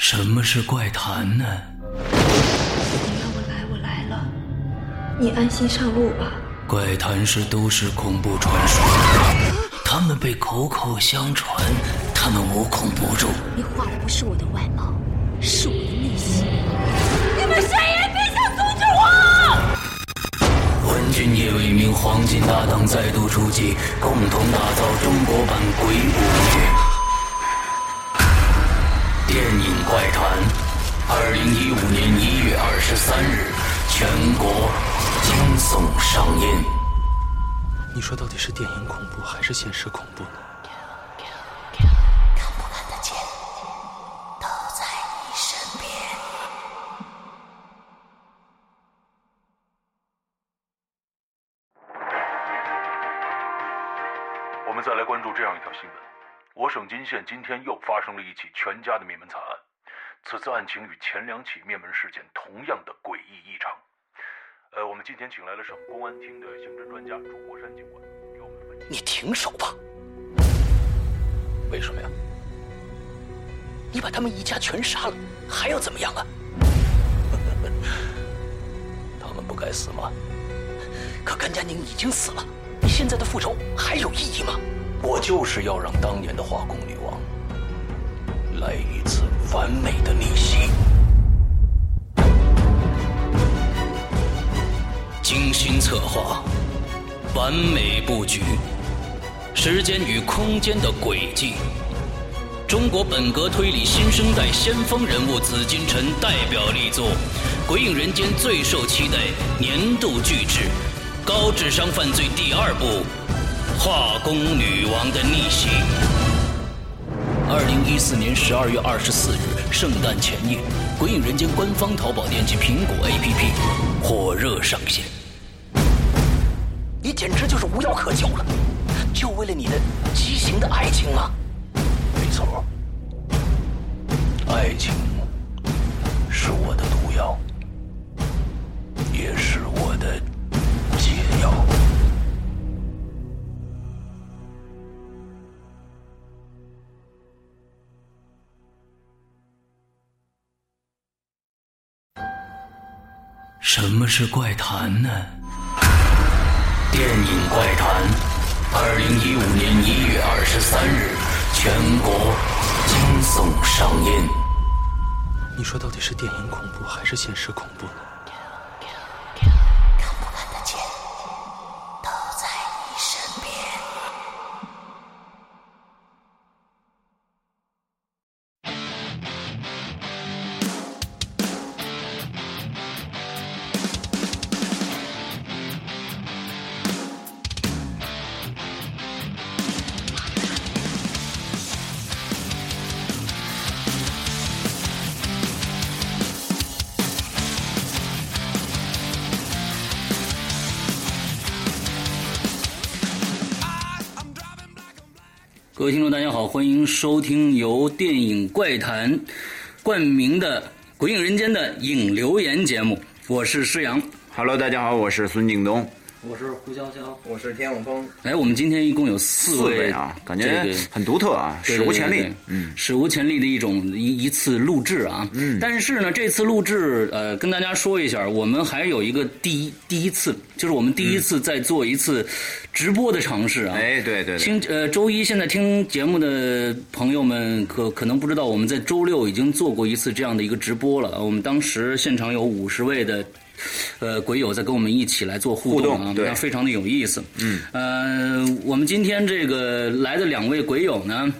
什么是怪谈呢？你让我来，我来了。你安心上路吧。怪谈是都市恐怖传说，他们被口口相传，他们无孔不入。你画的不是我的外貌，是我的内心。你们谁也别想阻止我！文君夜为名，黄金搭档再度出击，共同打造中国版《鬼五月》电影怪谈。二零一五年一月二十三日，全国惊悚上映。你说到底是电影恐怖还是现实恐怖呢？省金县今天又发生了一起全家的灭门惨案。此次案情与前两起灭门事件同样的诡异异常。呃，我们今天请来了省公安厅的刑侦专家朱国山警官，给我们分析。你停手吧！为什么呀？你把他们一家全杀了，还要怎么样啊？他们不该死吗？可甘佳宁已经死了，你现在的复仇还有意义吗？我就是要让当年的化工女王来一次完美的逆袭。精心策划，完美布局，时间与空间的轨迹。中国本格推理新生代先锋人物紫金陈代表力作，《鬼影人间》最受期待年度巨制，高智商犯罪第二部，《化工女王的逆袭》。二零一四年十二月二十四日，圣诞前夜，《鬼影人间》官方淘宝店及苹果 APP 火热上线。你简直就是无药可救了，就为了你的畸形的爱情吗？没错，爱情是我的毒药，也是什么是怪谈呢？电影怪谈，二零一五年一月二十三日，全国惊悚上映。你说到底是电影恐怖还是现实恐怖呢？各位听众，大家好，欢迎收听由电影怪谈冠名的《鬼影人间》的影留言节目，我是施阳。Hello，大家好，我是孙敬东。我是胡潇潇，我是天永峰。哎，我们今天一共有四四位位啊，感觉很独特啊，史无前例。嗯，史无前例的一种一一次录制啊。嗯，但是呢，这次录制呃，跟大家说一下，我们还有一个第一第一次，就是我们第一次在做一次直播的尝试啊。哎，对对对，听呃，周一现在听节目的朋友们可可能不知道，我们在周六已经做过一次这样的一个直播了。我们当时现场有五十位的。呃，鬼友在跟我们一起来做互动啊，那非常的有意思。嗯，呃，我们今天这个来的两位鬼友呢，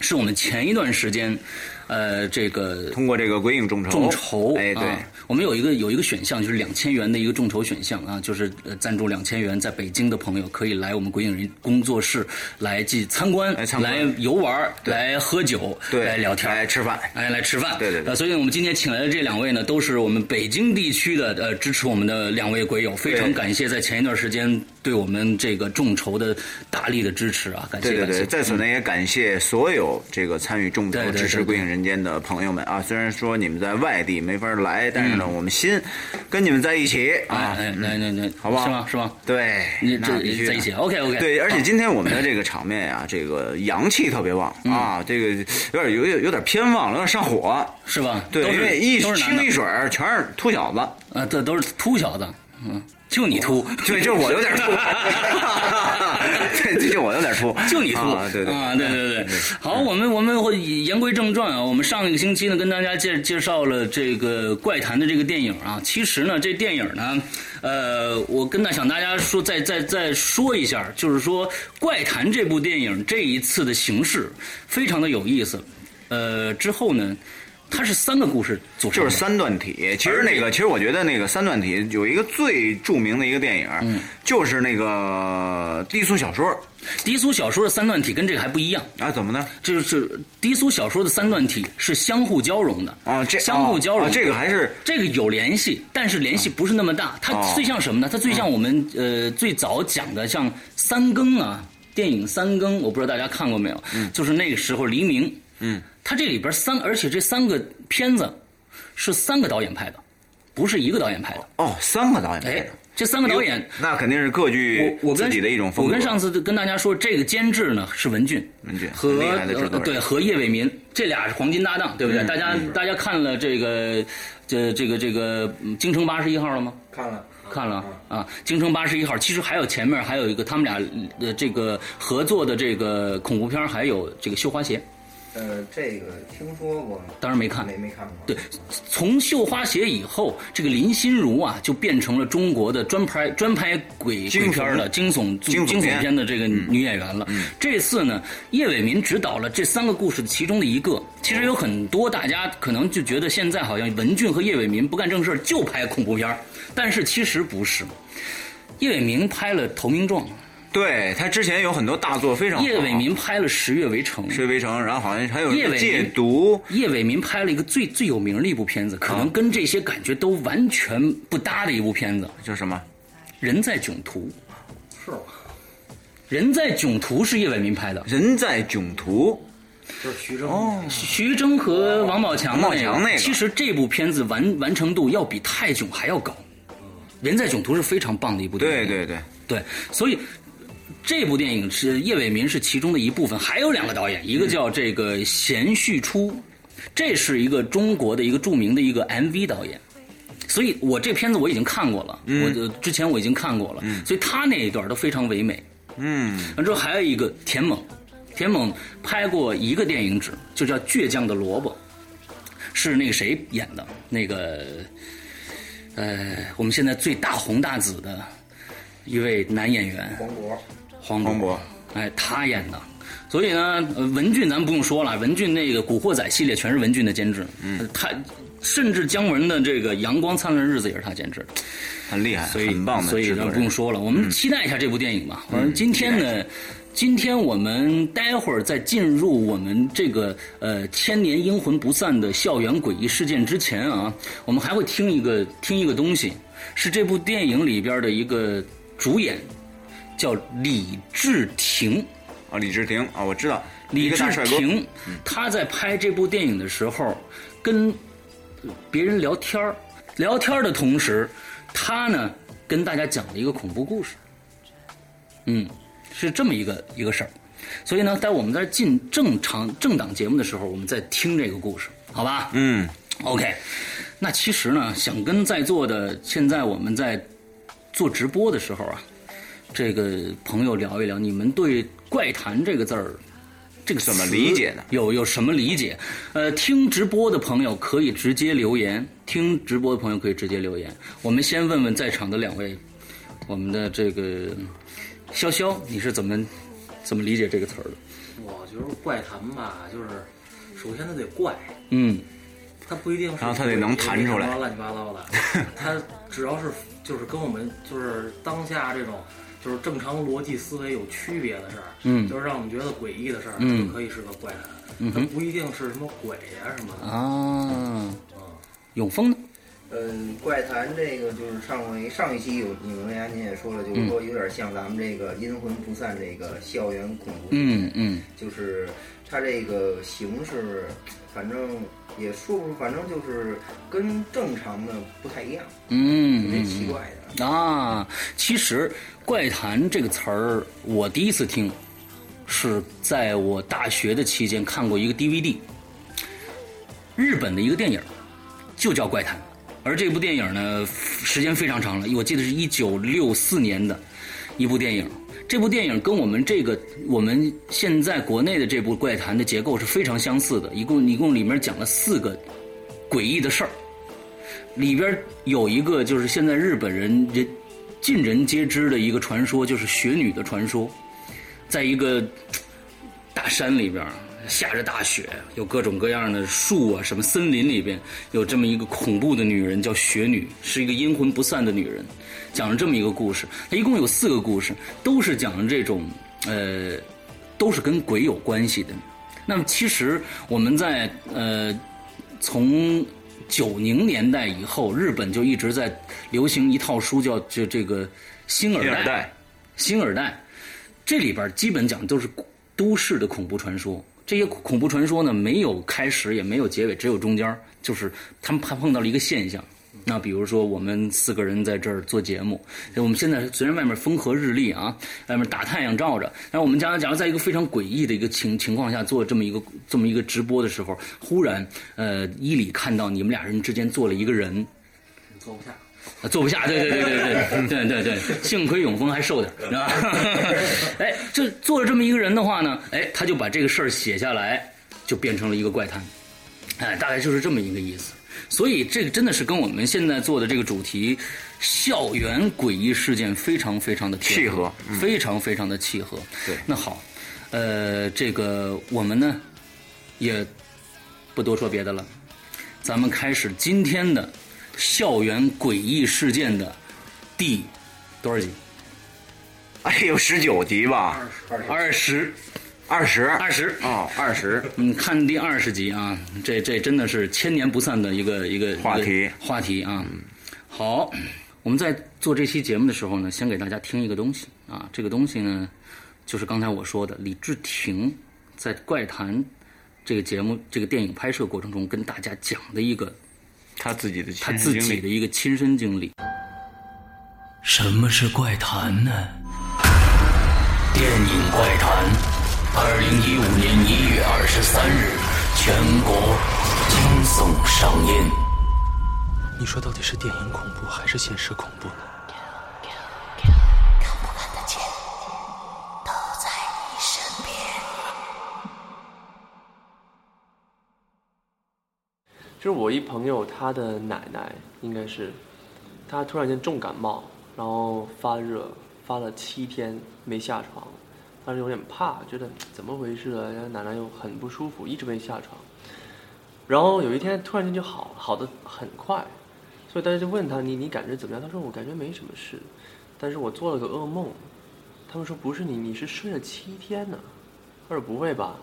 是我们前一段时间，呃，这个通过这个鬼影众筹，众筹，哎，对，啊我们有一个有一个选项，就是两千元的一个众筹选项啊，就是呃赞助两千元，在北京的朋友可以来我们鬼影人工作室来进参观、来参观。来游玩、来喝酒、对。来聊天、来吃饭。哎，来吃饭。对对对。呃，所以我们今天请来的这两位呢，都是我们北京地区的呃支持我们的两位鬼友，非常感谢在前一段时间对我们这个众筹的大力的支持啊，感谢对对对。在此呢也感谢所有这个参与众筹支持《归影人间》的朋友们啊！虽然说你们在外地没法来，但是呢，我们心跟你们在一起啊！来来来，好不好是吗？是吗？对，那必须在一起，OK OK。对，而且今天我们的这个场面呀、这个阳气特别旺嗯啊，这个有点有有有点偏旺了，有点上火。是吧？对，因为一清一水儿全是秃小子，啊，这都是秃小子，嗯，就你秃，对，就是我有点秃，对，这就我有点秃，就你秃。啊，对对。啊，对。对对。好，我们我们会言归正传啊，我们上一个星期呢跟大家介介绍了这个怪谈的这个电影啊，其实呢这电影呢，呃，我跟大想大家说再再再说一下，就是说怪谈这部电影这一次的形式非常的有意思，呃，之后呢。它是三个故事组成，就是三段体。其实那个，其实我觉得那个三段体有一个最著名的一个电影，嗯就是那个低俗小说低俗小说的三段体跟这个还不一样。啊，怎么呢？就是低俗小说的三段体是相互交融的啊这相互交融、啊这个还是这个有联系，但是联系不是那么大。它哦最像什么呢？它最像我们呃最早讲的像三更啊，电影三更，我不知道大家看过没有？嗯，就是那个时候黎明，嗯，它这里边三，而且这三个片子是三个导演拍的，不是一个导演拍的。哦，三个导演拍哎的，，这三个导演。那肯定是各具我我自己的一种风格。我跟上次跟大家说，这个监制呢是文俊，文俊和厉害的制作人呃对和叶伟民，这俩是黄金搭档，对不对？大家大家看了这个这这个这个嗯京城八十一号了吗？看了，看了啊，京城八十一号，其实还有前面还有一个他们俩的这个合作的这个恐怖片，还有这个绣花鞋，呃，这个听说过，当然没看没没看过。对，从《绣花鞋》以后，这个林心如啊，就变成了中国的专拍专拍鬼鬼片的惊悚惊悚片片的这个女演员了。这次呢，叶伟民执导了这三个故事的其中的一个。其实有很多大家可能就觉得现在好像文俊和叶伟民不干正事儿就拍恐怖片儿但是其实不是。叶伟民拍了《投名状》，对他之前有很多大作非常好。叶伟民拍了《十月围城》，十月围城，然后好像还有一个叶伟民戒毒，叶伟民拍了一个最最有名的一部片子，可能跟这些感觉都完全不搭的一部片子，《叫什么？人在囧途》。是吗？人在囧途是叶伟民拍的，人在囧途。就是徐峥。哦，徐峥和王宝强的王宝强那个其实这部片子完完成度要比泰囧还要高。人在囧途是非常棒的一部电影，对对对，对，所以这部电影是叶伟民是其中的一部分，还有两个导演，一个叫这个贤旭初，这是一个中国的一个著名的一个 MV 导演。所以我这片子我已经看过了，我就之前我已经看过了，所以他那一段都非常唯美。嗯，完之后还有一个田猛，田猛拍过一个电影纸，就叫《倔强的萝卜》，是那个谁演的？那个，呃，我们现在最大红大紫的一位男演员黄渤，黄黄渤，哎，他演的。所以呢，呃文俊咱不用说了，文俊那个《古惑仔》系列全是文俊的监制，嗯，他甚至姜文的这个《阳光灿烂日子》也是他监制。很厉害，所以很棒的所以呢制作人。不用说了，我们期待一下这部电影吧。反正今天呢，今天我们待会儿在进入我们这个呃千年阴魂不散的校园诡异事件之前啊，我们还会听一个听一个东西，是这部电影里边的一个主演，叫李治廷。啊，李治廷啊，我知道，李治。廷他在拍这部电影的时候，跟别人聊天儿聊天儿的同时，他呢跟大家讲了一个恐怖故事。嗯，是这么一个一个事儿。所以呢，在我们在进正常正档节目的时候，我们在听这个故事，好吧？嗯，OK，那其实呢，想跟在座的现在我们在做直播的时候啊，这个朋友聊一聊，你们对“怪谈”这个字儿，这个怎么理解呢有有什么理解？呃，听直播的朋友可以直接留言，听直播的朋友可以直接留言。我们先问问在场的两位，我们的这个潇潇，你是怎么怎么理解这个词儿的？我觉得怪谈吧，就是首先它得怪，嗯它不一定是然后它得能弹出来鬼乱七八糟的，它只要是就是跟我们就是当下这种就是正常逻辑思维有区别的事儿，嗯就是让我们觉得诡异的事儿，嗯就可以是个怪谈，嗯它不一定是什么鬼啊什么的，啊，嗯，永丰呢？嗯，怪谈这个就是上回上一期有你们家您也说了，就是说有点像咱们这个阴魂不散这个校园恐怖，嗯嗯，就是它这个形式，反正也说不出，反正就是跟正常的不太一样，嗯，有点奇怪的。啊，其实“怪谈”这个词儿，我第一次听，是在我大学的期间看过一个 DVD，日本的一个电影，就叫《怪谈》，而这部电影呢，时间非常长了，我记得是一九六四年的一部电影。这部电影跟我们这个我们现在国内的这部《怪谈》的结构是非常相似的，一共一共里面讲了四个诡异的事儿。里边有一个就是现在日本人人尽人皆知的一个传说，就是雪女的传说，在一个大山里边下着大雪，有各种各样的树啊，什么森林里边有这么一个恐怖的女人叫雪女，是一个阴魂不散的女人，讲了这么一个故事。它一共有四个故事，都是讲这种呃，都是跟鬼有关系的。那么其实我们在呃从九零年代以后，日本就一直在流行一套书，叫这这个新耳代新耳代。这里边基本讲都是都市的恐怖传说。这些恐怖传说呢，没有开始，也没有结尾，只有中间儿。就是他们碰碰到了一个现象。那比如说，我们四个人在这儿做节目，我们现在虽然外面风和日丽啊，外面大太阳照着，但是我们假如假如在一个非常诡异的一个情情况下做这么一个这么一个直播的时候，忽然呃伊里看到你们俩人之间坐了一个人，坐不下。啊，坐不下，对对对对对对对对，幸亏永峰还瘦点，是吧？哎，就坐着这么一个人的话呢，哎，他就把这个事儿写下来，就变成了一个怪谈，哎，大概就是这么一个意思。所以这个真的是跟我们现在做的这个主题——校园诡异事件非常非常的贴契合嗯。非常非常的契合。对。那好，呃，这个我们呢也不多说别的了，咱们开始今天的校园诡异事件的第多少集？哎呦，十九集吧，二十，二十，二十。哦，二十，嗯，看第二十集啊，这这真的是千年不散的一个一个话题个话题啊。好，我们在做这期节目的时候呢，先给大家听一个东西啊，这个东西呢，就是刚才我说的李治廷在《怪谈》这个节目这个电影拍摄过程中跟大家讲的一个他自己的他自己的一个亲身经历。什么是怪谈呢？电影《怪谈》，二零一五年一月二十三日，全国惊悚上映。你说到底是电影恐怖还是现实恐怖呢？看不看得见，都在你身边。就是我一朋友，他的奶奶应该是，他突然间重感冒，然后发热，发了七天没下床，当时有点怕，觉得怎么回事啊？然后奶奶又很不舒服，一直没下床。然后有一天突然间就好，好的很快，所以大家就问他你你感觉怎么样？他说我感觉没什么事，但是我做了个噩梦。他们说不是你，你是睡了七天呢。他说不会吧？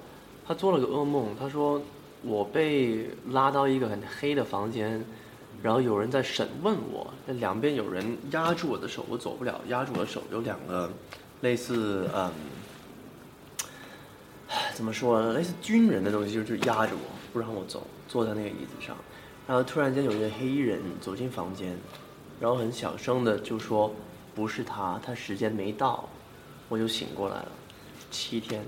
他做了个噩梦，他说我被拉到一个很黑的房间，然后有人在审问我，那两边有人压住我的手，我走不了，压住我的手有两个类似嗯，怎么说呢，类似军人的东西，就是压着我，不让我走，坐在那个椅子上。然后突然间有一个黑衣人走进房间，然后很小声的就说不是他，他时间没到，我就醒过来了，七天。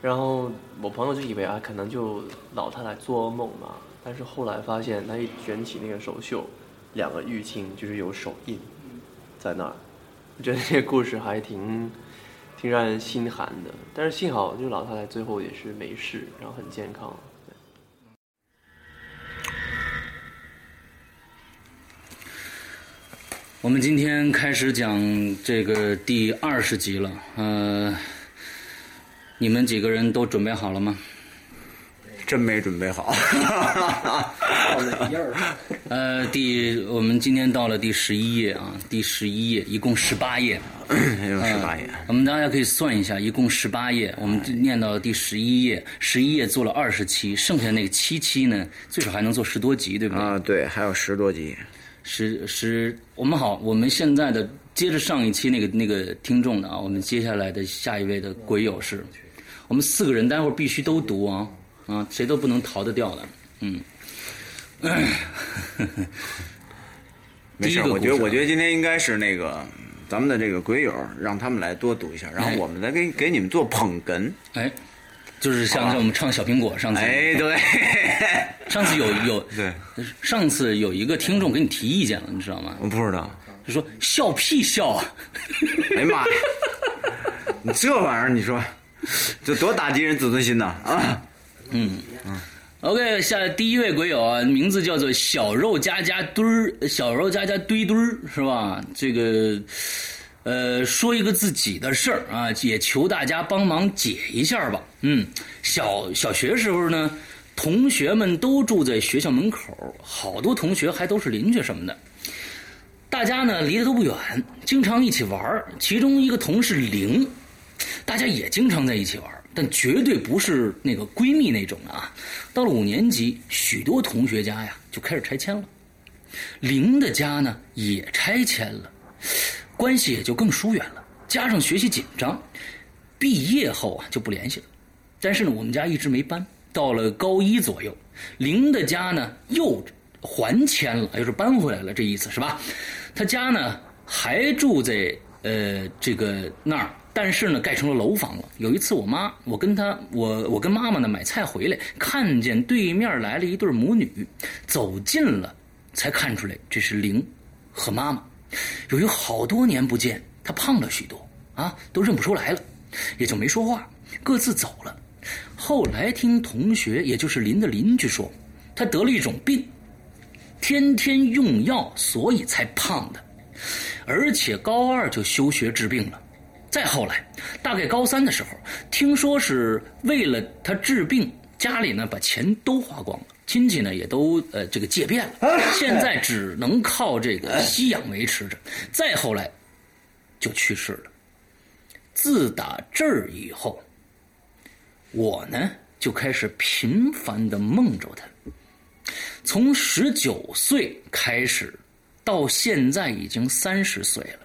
然后我朋友就以为啊，可能就老太太做噩梦嘛。但是后来发现，他一卷起那个手袖，两个淤青就是有手印在那儿。我觉得这个故事还挺挺让人心寒的。但是幸好，就老太太最后也是没事，然后很健康。我们今天开始讲这个第二十集了，呃，你们几个人都准备好了吗？真没准备好。到哪页儿？呃，第我们今天到了第十一页啊，第十一页，一共十八页。有十八页，我们大家可以算一下，一共十八页，我们念到了第十一页，十一页做了二十期，剩下那个七期呢，最少还能做十多集，对不对？啊，对，还有十多集。十十，我们好，我们现在的接着上一期那个那个听众的啊，我们接下来的下一位的鬼友是，我们四个人待会儿必须都读啊啊，谁都不能逃得掉的，嗯。没事，第一个我觉得我觉得今天应该是那个咱们的这个鬼友，让他们来多读一下，然后哎我们再给给你们做捧哏。哎，就是像像我们唱小苹果上次，哎，对，上次有有 对，上次有一个听众给你提意见了，你知道吗？我不知道，就说笑屁笑啊！哎呀妈呀，你这玩意儿，你说这多打击人自尊心呐啊！嗯嗯。OK，下第一位鬼友啊，名字叫做小肉加加堆儿，小肉加加堆堆儿是吧？这个呃，说一个自己的事儿啊，也求大家帮忙解一下吧。嗯，小小学时候呢，同学们都住在学校门口，好多同学还都是邻居什么的。大家呢离得都不远，经常一起玩其中一个同事玲，大家也经常在一起玩但绝对不是那个闺蜜那种啊。到了五年级，许多同学家呀就开始拆迁了，玲的家呢也拆迁了，关系也就更疏远了。加上学习紧张，毕业后啊就不联系了。但是呢，我们家一直没搬。到了高一左右，玲的家呢又还迁了，又是搬回来了，这意思是吧？他家呢还住在呃这个那儿，但是呢盖成了楼房了。有一次我妈，我跟她，我我跟妈妈呢买菜回来，看见对面来了一对母女，走近了才看出来这是玲和妈妈。由于好多年不见，她胖了许多啊，都认不出来了，也就没说话，各自走了。后来听同学，也就是林的邻居说，她得了一种病，天天用药，所以才胖的，而且高二就休学治病了。再后来，大概高三的时候，听说是为了他治病，家里呢把钱都花光了，亲戚呢也都呃这个借遍了，现在只能靠这个吸氧维持着。再后来，就去世了。自打这儿以后，我呢就开始频繁的梦着他。从十九岁开始，到现在已经三十岁了，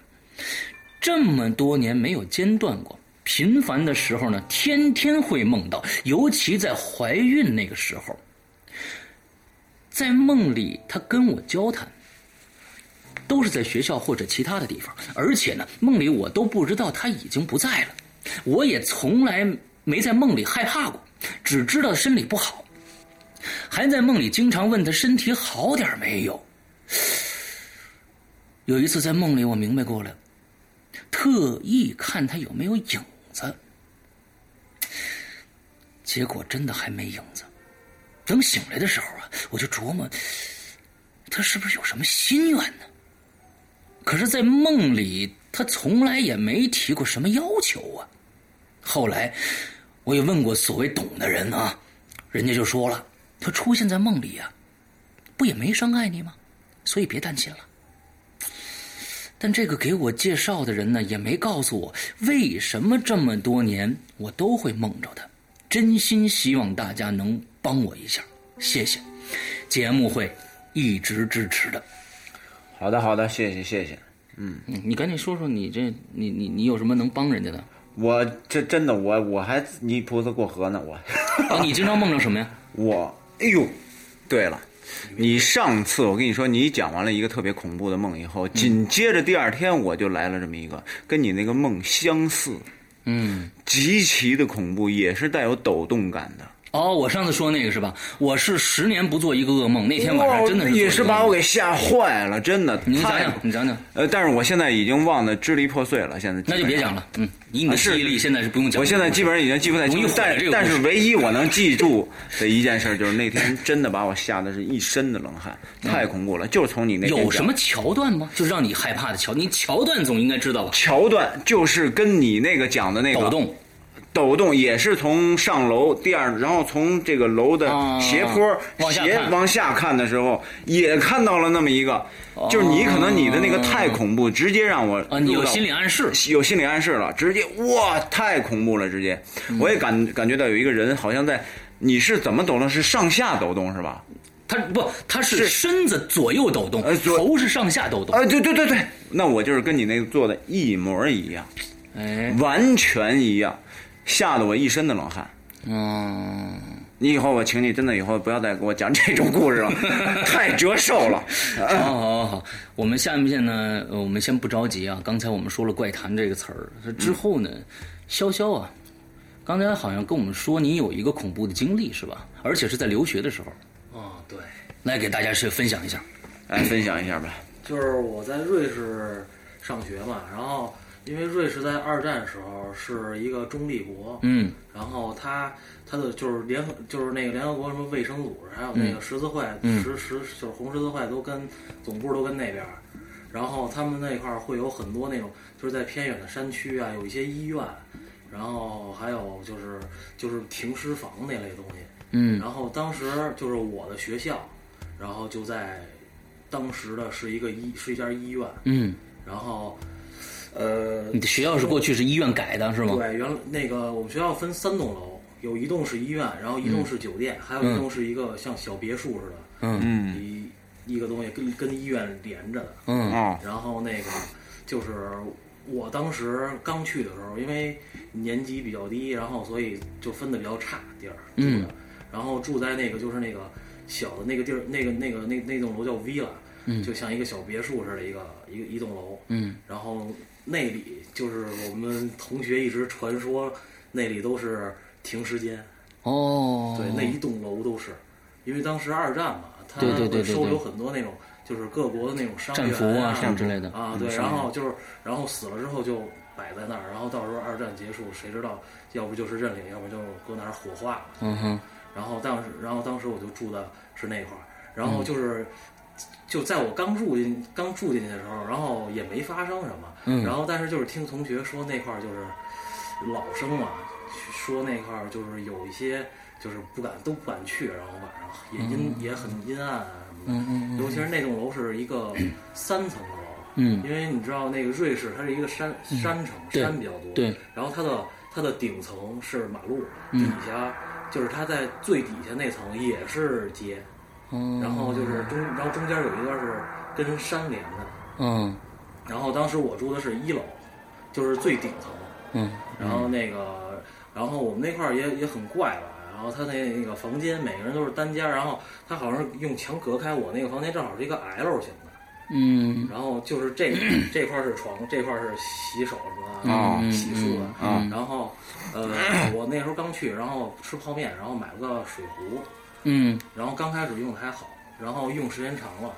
这么多年没有间断过。频繁的时候呢，天天会梦到，尤其在怀孕那个时候，在梦里他跟我交谈，都是在学校或者其他的地方，而且呢，梦里我都不知道他已经不在了，我也从来没在梦里害怕过，只知道身体不好。还在梦里经常问他身体好点没有。有一次在梦里，我明白过来，特意看他有没有影子，结果真的还没影子。等醒来的时候啊，我就琢磨，他是不是有什么心愿呢？可是，在梦里他从来也没提过什么要求啊。后来，我也问过所谓懂的人啊，人家就说了。他出现在梦里呀、啊，不也没伤害你吗？所以别担心了。但这个给我介绍的人呢，也没告诉我为什么这么多年我都会梦着他。真心希望大家能帮我一下，谢谢。节目会一直支持的。好的，好的，谢谢，谢谢。嗯嗯，你赶紧说说你这你你你有什么能帮人家的？我这真的我我还泥菩萨过河呢，我。啊，你经常梦着什么呀？我。哎呦，对了，你上次我跟你说，你讲完了一个特别恐怖的梦以后，紧接着第二天我就来了这么一个，跟你那个梦相似，嗯，极其的恐怖，也是带有抖动感的。哦，我上次说那个是吧？我是十年不做一个噩梦，那天晚上真的是也是把我给吓坏了，真的。你讲讲，你讲讲。呃，但是我现在已经忘得支离破碎了，现在那就别讲了。嗯，以你的记忆力，现在是不用讲。我现在基本上已经记不太清楚，但但是唯一我能记住的一件事就是那天真的把我吓得是一身的冷汗，太恐怖了。就是从你那有什么桥段吗？就让你害怕的桥，你桥段总应该知道吧？桥段就是跟你那个讲的那个抖动。抖动也是从上楼第二，然后从这个楼的斜坡、啊、往斜往下看的时候，也看到了那么一个，哦、就是你可能你的那个太恐怖，直接让我有心理暗示，有心理暗示了，直接哇，太恐怖了，直接，嗯、我也感感觉到有一个人好像在，你是怎么抖动？是上下抖动是吧？他不，他是身子左右抖动，呃头是上下抖动。呃，对对对对，那我就是跟你那个做的一模一样，哎，完全一样，吓得我一身的冷汗。嗯，你以后我请你，真的以后不要再给我讲这种故事了，太折寿了。好好好好，我们下面呢，呃我们先不着急啊。刚才我们说了“怪谈”这个词儿，之后呢，潇潇啊，刚才好像跟我们说你有一个恐怖的经历是吧？而且是在留学的时候，哦，对，来给大家是分享一下。来分享一下吧。就是我在瑞士上学嘛，然后因为瑞士在二战时候是一个中立国，嗯然后它它的就是联合就是那个联合国什么卫生组织，还有那个十字会，嗯十十就是红十字会都跟总部都跟那边儿，然后他们那块儿会有很多那种就是在偏远的山区啊，有一些医院，然后还有就是就是停尸房那类东西，嗯。然后当时就是我的学校，然后就在当时的是一个医是一家医院，嗯，然后呃，你的学校是过去是医院改的是吗？对，原来那个我们学校分三栋楼，有一栋是医院，然后一栋是酒店，还有一栋是一个像小别墅似的，嗯。一一个东西跟跟医院连着的。嗯。哦，然后那个就是我当时刚去的时候，因为年级比较低，然后所以就分的比较差地儿住嗯。的，然后住在那个就是那个小的那个地儿，那个那个那那栋楼叫 villa，嗯。就像一个小别墅似的，一个一个一栋楼。嗯。然后那里就是我们同学一直传说，那里都是停尸间。哦，对，那一栋楼都是，因为当时二战嘛，它对对对对对会收留很多那种就是各国的那种伤员啊啊什么之类的啊，对，嗯然后就是然后死了之后就摆在那儿，然后到时候二战结束，谁知道要不就是认领，要不就搁那儿火化了。嗯哼，然后当时，然后当时我就住的是那块儿，然后嗯就是。就在我刚住进刚住进去的时候，然后也没发生什么，嗯。然后但是就是听同学说那块儿就是老生嘛，说那块儿就是有一些就是不敢都不敢去，然后晚上也阴、也很阴暗啊什么的，嗯嗯嗯尤其是那栋楼是一个三层的楼，嗯。因为你知道那个瑞士它是一个山、嗯。山城，山比较多，对，然后它的它的顶层是马路，嗯。底下就是它在最底下那层也是街，嗯，然后就是中，然后中间有一段是跟山连着的。嗯然后当时我住的是一楼，就是最顶层。嗯，然后那个，然后我们那块儿也也很怪吧。然后他那那个房间，每个人都是单间，然后他好像是用墙隔开，我那个房间正好是一个 L 型的。嗯然后就是这 这块儿是床，这块儿是洗手什么哦的，洗漱的。嗯然后呃，我那时候刚去，然后吃泡面，然后买了个水壶，嗯然后刚开始用的还好，然后用时间长了，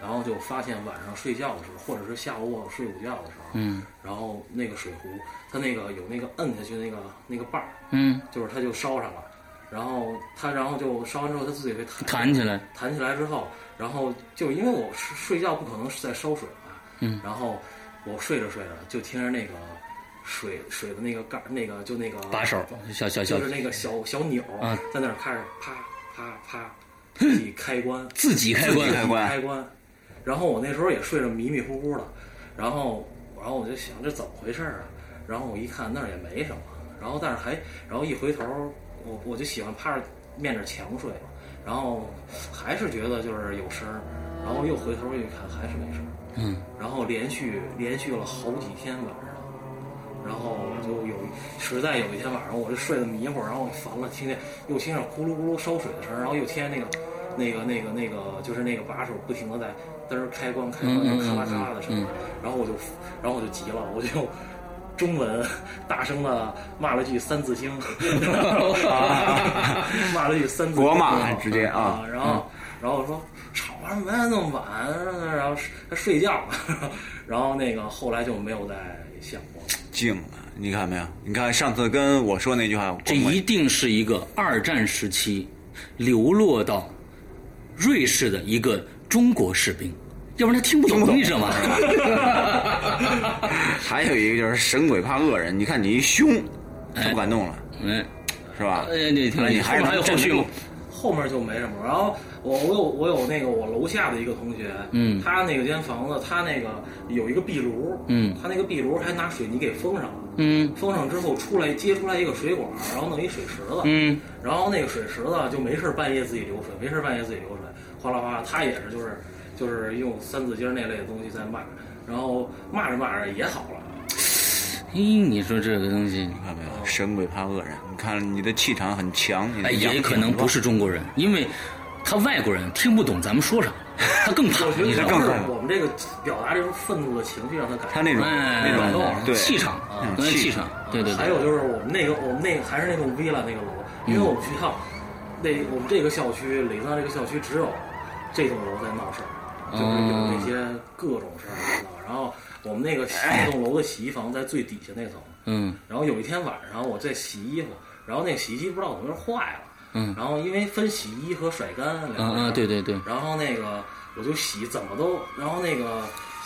然后就发现晚上睡觉的时候，或者是下午我睡午觉的时候，嗯。然后那个水壶它那个有那个摁下去那个那个把儿，嗯，就是它就烧上了，然后它然后就烧完之后它自己会弹弹起来，弹起来之后，然后就因为我睡睡觉不可能是在烧水嘛，嗯。然后我睡着睡着就听着那个水水的那个盖儿那个就那个把手小小小。就是那个小小钮啊。在那儿开始啪啪啪 自己开关，自己开关。自己开关开关。然后我那时候也睡得迷迷糊糊的，然后然后我就想这怎么回事儿啊？然后我一看那儿也没什么，然后但是还然后一回头，我我就喜欢趴着面着墙睡，然后还是觉得就是有声儿，然后又回头一看还是没声儿，嗯然后连续连续了好几天晚上。然后我就有实在有一天晚上，我就睡得迷糊，然后我烦了，听见又听见咕噜咕噜烧水的声儿，然后又听见那个那个那个那个就是那个把手不停的在嘚儿开关开关，咔啦咔啦的声音，然后我就然后我就急了，我就中文大声的骂了句《三字经》，骂了句《三字经》，国骂直接啊啊，然后然后我说吵什么呀那么晚，然后还睡觉呢，然后那个后来就没有再想过了。静了，你看没有？你看上次跟我说那句话，这一定是一个二战时期流落到瑞士的一个中国士兵，要不然他听不懂，你知道吗？还有一个就是神鬼怕恶人，你看你一凶，他不敢动了，嗯，是吧？哎，你听你还是还有后续吗？后面就没什么。然后我我有我有那个我楼下的一个同学，嗯他那个间房子，他那个有一个壁炉，嗯他那个壁炉还拿水泥给封上了，嗯封上之后出来接出来一个水管，然后弄一水池子，嗯然后那个水池子就没事半夜自己流水，没事半夜自己流水，哗啦哗啦，他也是就是就是用三字经那类的东西在骂，然后骂着骂着也好了。咦，你说这个东西，你看没有？神鬼怕恶人。你看你的气场很强，你哎，也可能不是中国人，因为他外国人听不懂咱们说啥，他更怕我觉，得你知道吗？主要是我们这个表达这种愤怒的情绪让他感觉他那种哎，那种对气场，那种气气场，对对对。还有就是我们那个我们那个还是那栋 villa 那个楼，因为我们学校那我们这个校区李子这个校区只有这栋楼在闹事儿，就是有那些各种事儿在闹。然后我们那个那栋楼的洗衣房在最底下那层，嗯。然后有一天晚上我在洗衣服，然后那个洗衣机不知道怎么就坏了，嗯。然后因为分洗衣和甩干两嗯嗯，个事儿对对对，然后那个我就洗，怎么都，然后那个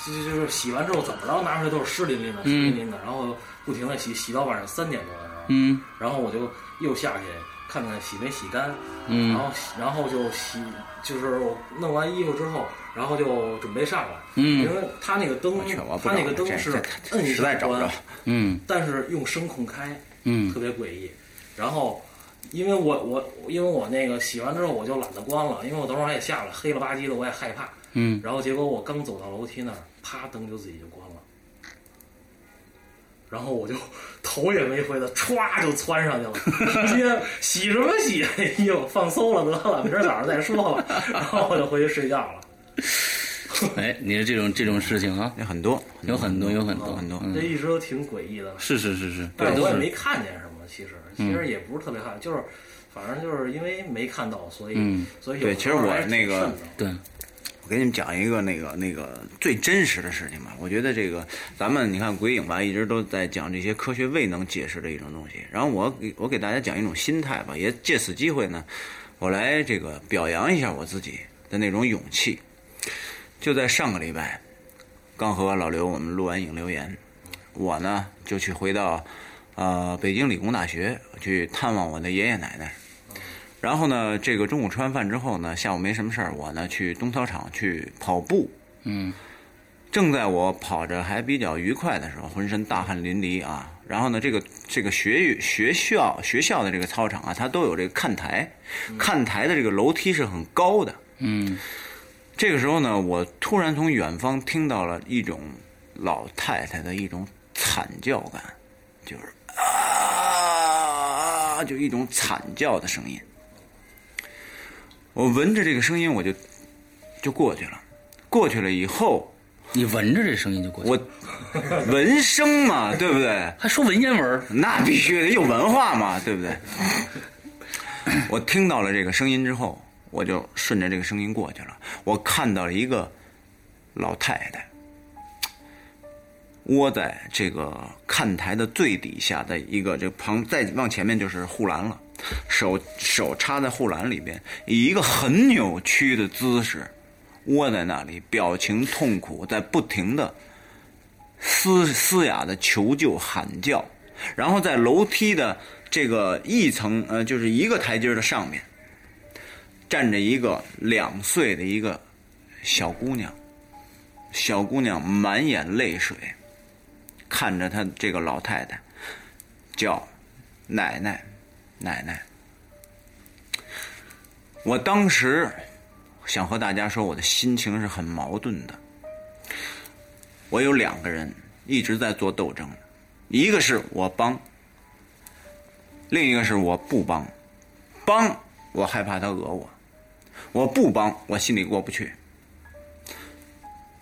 就就就是洗完之后怎么着拿出来都是湿淋淋的，湿淋淋的，然后不停的洗，洗到晚上三点多的时候，嗯。然后我就又下去看看洗没洗干，嗯然后然后就洗，就是我弄完衣服之后，然后就准备上来，嗯因为他那个灯我去我，不他那个灯是摁一下关，嗯但是用声控开，嗯特别诡异。然后，因为我我因为我那个洗完之后我就懒得关了，因为我等会儿也下了，黑了吧唧的我也害怕。嗯然后结果我刚走到楼梯那儿，啪，灯就自己就关了。然后我就 头也没回的歘就窜上去了，直接洗什么洗？哎呦，放松了得了，明儿早上再说吧。然后我就回去睡觉了。哎，你说这种这种事情啊，有很多，有很多有很多很多。嗯这一直都挺诡异的，是是是是，但是我也没看见什么。其实其实也不是特别害怕，就是反正就是因为没看到，所以、嗯所以对其实我那个对，我给你们讲一个那个那个最真实的事情吧。我觉得这个咱们你看鬼影吧，一直都在讲这些科学未能解释的一种东西。然后我给我给大家讲一种心态吧，也借此机会呢，我来这个表扬一下我自己的那种勇气。就在上个礼拜，刚和老刘我们录完影留言，我呢就去回到呃北京理工大学去探望我的爷爷奶奶。然后呢，这个中午吃完饭之后呢，下午没什么事儿，我呢去东操场去跑步。嗯正在我跑着还比较愉快的时候，浑身大汗淋漓啊。然后呢，这个这个学学校学校的这个操场啊，它都有这个看台，看台的这个楼梯是很高的。嗯这个时候呢，我突然从远方听到了一种老太太的一种惨叫感，就是啊，就一种惨叫的声音。我闻着这个声音，我就就过去了。过去了以后，你闻着这声音就过去，我 闻声嘛，对不对？还说文言文，那必须得有文化嘛，对不对？我听到了这个声音之后，我就顺着这个声音过去了。我看到了一个老太太窝在这个看台的最底下的一个这旁，再往前面就是护栏了，手手插在护栏里边，以一个很扭曲的姿势窝在那里，表情痛苦，在不停的嘶嘶哑的求救喊叫，然后在楼梯的这个一层呃，就是一个台阶的上面，站着一个两岁的一个小姑娘，小姑娘满眼泪水，看着她这个老太太，叫奶奶，奶奶。我当时想和大家说，我的心情是很矛盾的。我有两个人一直在做斗争，一个是我帮，另一个是我不帮。帮我害怕他讹我，我不帮我心里过不去。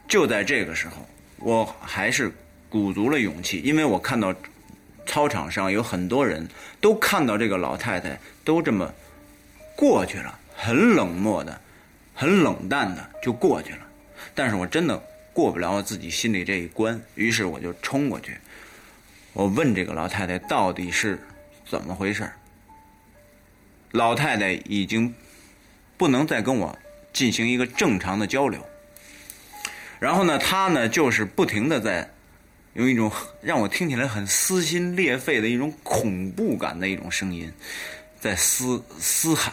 就在这个时候，我还是鼓足了勇气，因为我看到操场上有很多人都看到这个老太太都这么过去了，很冷漠的、很冷淡的就过去了。但是我真的过不了我自己心里这一关，于是我就冲过去，我问这个老太太到底是怎么回事。老太太已经不能再跟我进行一个正常的交流，然后呢，她呢就是不停的在用一种 让我听起来很撕心裂肺的一种恐怖感的一种声音，在嘶嘶喊。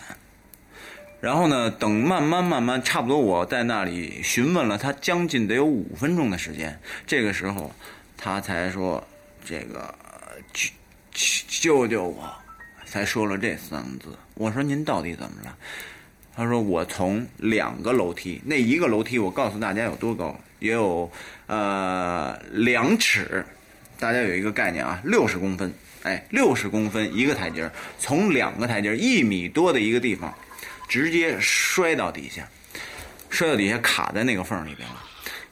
然后呢，等慢慢慢慢，差不多我在那里询问了他将近得有五分钟的时间。这个时候，他才说：“这个救救救我！”才说了这三个字。我说：“您到底怎么了？”他说：“我从两个楼梯，那一个楼梯我告诉大家有多高，也有呃两尺，大家有一个概念啊，六十公分，哎，六十公分一个台阶，从两个台阶一米多的一个地方，直接摔到底下，摔到底下卡在那个缝里边了。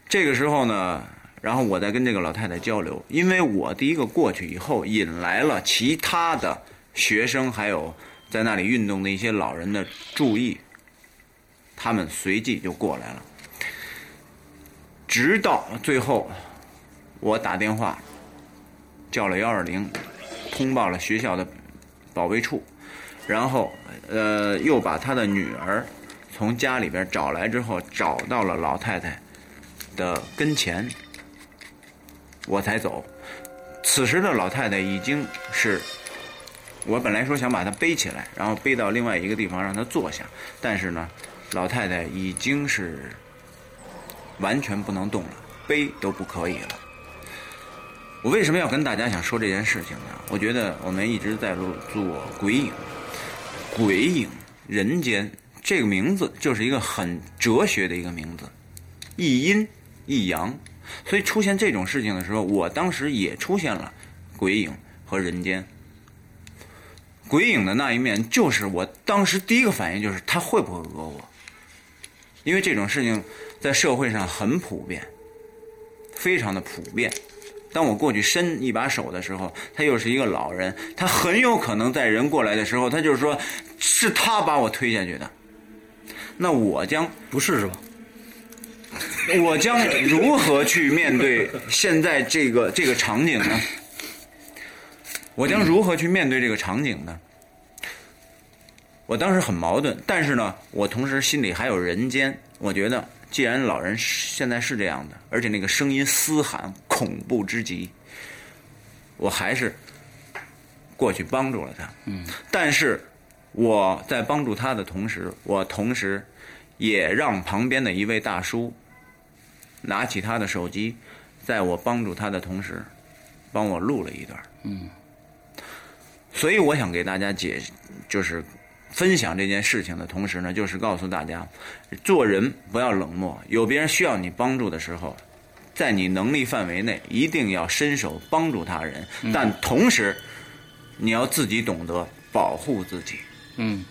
这个时候呢。”然后我再跟这个老太太交流，因为我第一个过去以后，引来了其他的学生，还有在那里运动的一些老人的注意，他们随即就过来了。直到最后，我打电话叫了幺二零，通报了学校的保卫处，然后呃又把他的女儿从家里边找来之后，找到了老太太的跟前。我才走。此时的老太太已经是，我本来说想把她背起来，然后背到另外一个地方让她坐下，但是呢，老太太已经是完全不能动了，背都不可以了。我为什么要跟大家想说这件事情呢？我觉得我们一直在做做鬼影，鬼影人间这个名字就是一个很哲学的一个名字，一阴一阳。所以出现这种事情的时候，我当时也出现了鬼影和人间。鬼影的那一面，就是我当时第一个反应就是他会不会讹我？因为这种事情在社会上很普遍，非常的普遍。当我过去伸一把手的时候，他又是一个老人，他很有可能在人过来的时候，他就是说是他把我推下去的。那我将不是是吧？我将如何去面对现在这个这个场景呢？我将如何去面对这个场景呢？我当时很矛盾，但是呢，我同时心里还有人间。我觉得，既然老人现在是这样的，而且那个声音嘶喊恐怖之极，我还是过去帮助了他。嗯。但是我在帮助他的同时，我同时也让旁边的一位大叔。拿起他的手机，在我帮助他的同时，帮我录了一段。嗯。所以我想给大家解，就是分享这件事情的同时呢，就是告诉大家，做人不要冷漠，有别人需要你帮助的时候，在你能力范围内，一定要伸手帮助他人。但同时，你要自己懂得保护自己。嗯。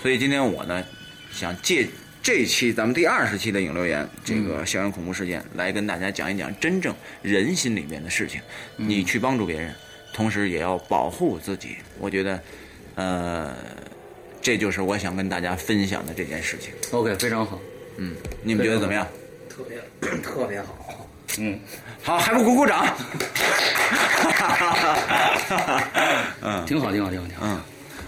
所以今天我呢，想借。这期咱们第二十期的影留言，这个校园恐怖事件，来跟大家讲一讲真正人心里面的事情。你去帮助别人，同时也要保护自己。我觉得，呃，这就是我想跟大家分享的这件事情。OK，非常好。嗯，你们觉得怎么样？特别特别好。嗯，好，还不鼓鼓掌？嗯，挺好，挺好，挺好，挺好。嗯，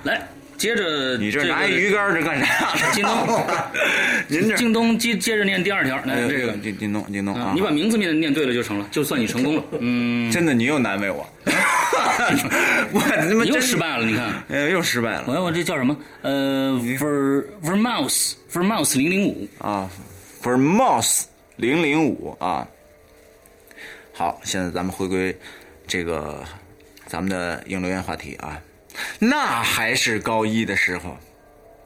来。接着，你这拿鱼竿这干啥？京东，您这京东接接着念第二条，来这个京京东京东啊，你把名字念念对了就成了，就算你成功了。嗯，真的你又难为我，我他妈又失败了，你看，呃，又失败了。我我这叫什么？呃，ver vermouse vermouse 零零五啊，vermouse 零零五啊。好，现在咱们回归这个咱们的应留言话题啊。那还是高一的时候，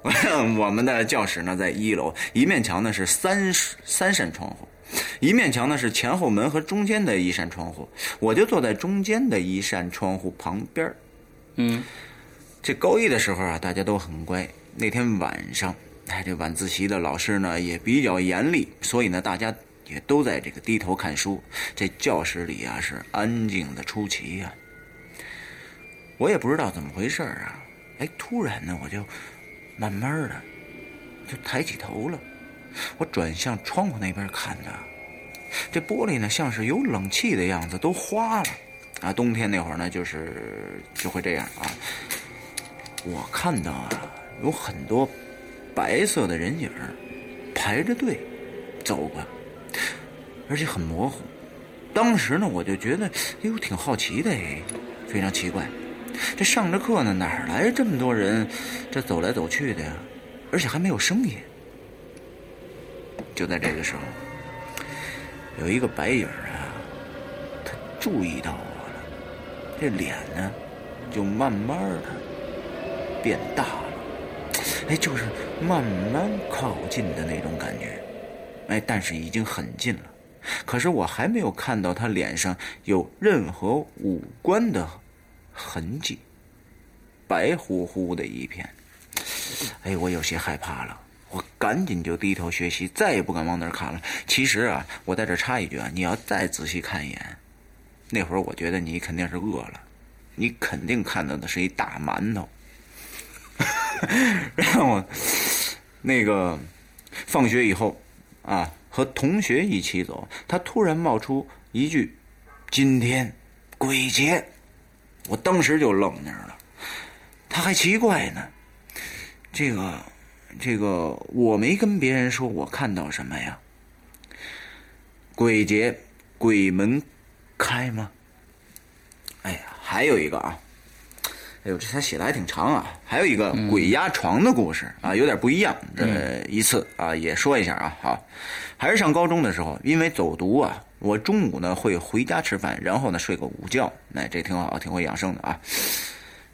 我们的教室呢在一楼，一面墙呢是三三扇窗户，一面墙呢是前后门和中间的一扇窗户，我就坐在中间的一扇窗户旁边嗯，这高一的时候啊，大家都很乖。那天晚上，哎，这晚自习的老师呢也比较严厉，所以呢，大家也都在这个低头看书。这教室里啊是安静的出奇呀。我也不知道怎么回事啊，哎，突然呢，我就慢慢的就抬起头了，我转向窗户那边看着，这玻璃呢像是有冷气的样子，都花了啊。冬天那会儿呢，就是就会这样啊。我看到啊，有很多白色的人影排着队走过，而且很模糊。当时呢，我就觉得，哎呦，挺好奇的哎，非常奇怪。这上着课呢，哪来这么多人？这走来走去的呀，而且还没有声音。就在这个时候，有一个白影啊，他注意到我了。这脸呢，就慢慢的变大了，哎，就是慢慢靠近的那种感觉，哎，但是已经很近了。可是我还没有看到他脸上有任何五官的痕迹，白乎乎的一片。哎，我有些害怕了，我赶紧就低头学习，再也不敢往那儿看了。其实啊，我在这插一句啊，你要再仔细看一眼，那会儿我觉得你肯定是饿了，你肯定看到的是一大馒头。然后我那个放学以后啊。和同学一起走，他突然冒出一句：“今天鬼节。”我当时就愣那儿了。他还奇怪呢，这个这个我没跟别人说我看到什么呀？鬼节鬼门开吗？哎呀，还有一个啊。哎呦，这他写的还挺长啊！还有一个鬼压床的故事啊，有点不一样。这一次啊，也说一下啊。好，还是上高中的时候，因为走读啊，我中午呢会回家吃饭，然后呢睡个午觉。哎，这挺好，挺会养生的啊。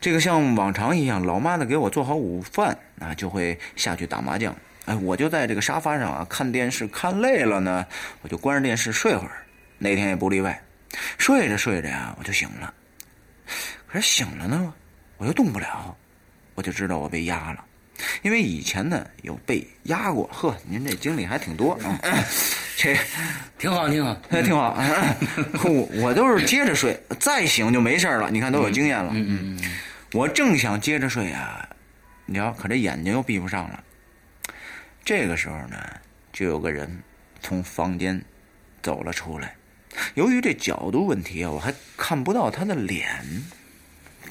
这个像往常一样，老妈呢给我做好午饭啊，就会下去打麻将。哎，我就在这个沙发上啊看电视，看累了呢，我就关着电视睡会儿。那天也不例外，睡着睡着呀，我就醒了。可是醒了呢。我又动不了，我就知道我被压了，因为以前呢有被压过。呵，您这经历还挺多啊，这挺好，挺好，挺好。我我都是接着睡，再醒就没事了。你看都有经验了。嗯嗯嗯。我正想接着睡啊，你知道，可这眼睛又闭不上了。这个时候呢，就有个人从房间走了出来。由于这角度问题啊，我还看不到他的脸。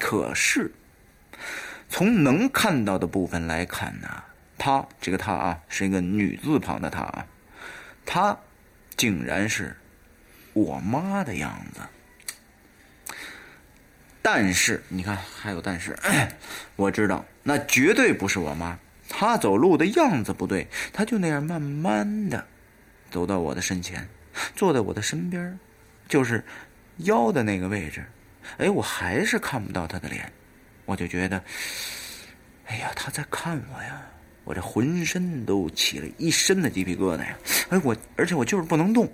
可是，从能看到的部分来看呢，她这个她啊，是一个女字旁的她啊，她竟然是我妈的样子。但是你看，还有但是，我知道那绝对不是我妈。她走路的样子不对，她就那样慢慢的走到我的身前，坐在我的身边，就是腰的那个位置。哎，我还是看不到她的脸，我就觉得，哎呀，她在看我呀！我这浑身都起了一身的鸡皮疙瘩呀！哎，我而且我就是不能动，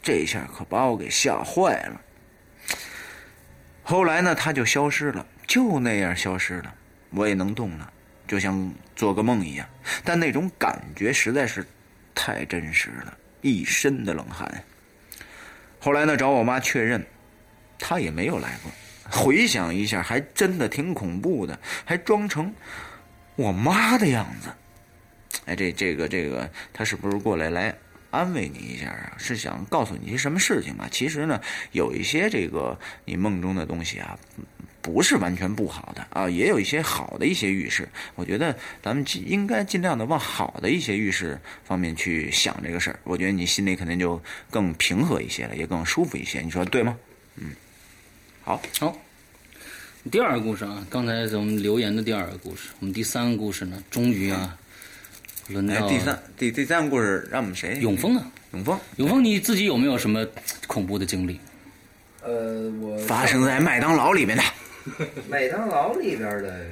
这下可把我给吓坏了。后来呢，他就消失了，就那样消失了，我也能动了，就像做个梦一样。但那种感觉实在是太真实了，一身的冷汗。后来呢，找我妈确认。他也没有来过。回想一下，还真的挺恐怖的，还装成我妈的样子。哎，这这个这个，他是不是过来来安慰你一下啊？是想告诉你一些什么事情吧？其实呢，有一些这个你梦中的东西啊，不是完全不好的啊，也有一些好的一些预示。我觉得咱们应该尽量的往好的一些预示方面去想这个事儿。我觉得你心里肯定就更平和一些了，也更舒服一些。你说对吗？嗯。好好，第二个故事啊，刚才咱们留言的第二个故事，我们第三个故事呢，终于啊，轮到第三第第三个故事，让我们谁？永峰啊，永峰，永峰，你自己有没有什么恐怖的经历？呃，我发生在麦当劳里面的，麦当劳里边的。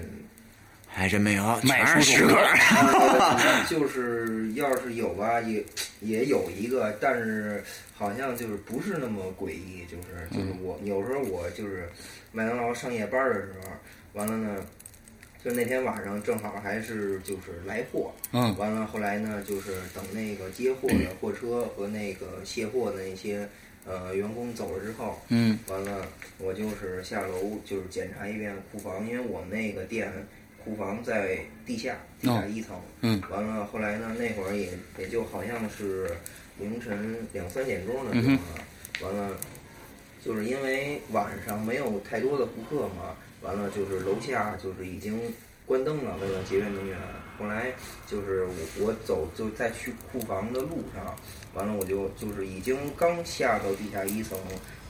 还真没有，全是实 就是要是有吧，也也有一个，但是好像就是不是那么诡异，就是就是我有时候我就是麦当劳上夜班的时候，完了呢，就那天晚上正好还是就是来货，嗯，完了后来呢，就是等那个接货的货车和那个卸货的那些呃员工走了之后，嗯，完了我就是下楼就是检查一遍库房，因为我们那个店。库房在地下，地下一层。嗯，完了，后来呢，那会儿也也就好像是凌晨两三点钟的时候了。完了，就是因为晚上没有太多的顾客嘛，完了就是楼下就是已经关灯了，为了节约能源。后来就是我我走就在去库房的路上，完了我就就是已经刚下到地下一层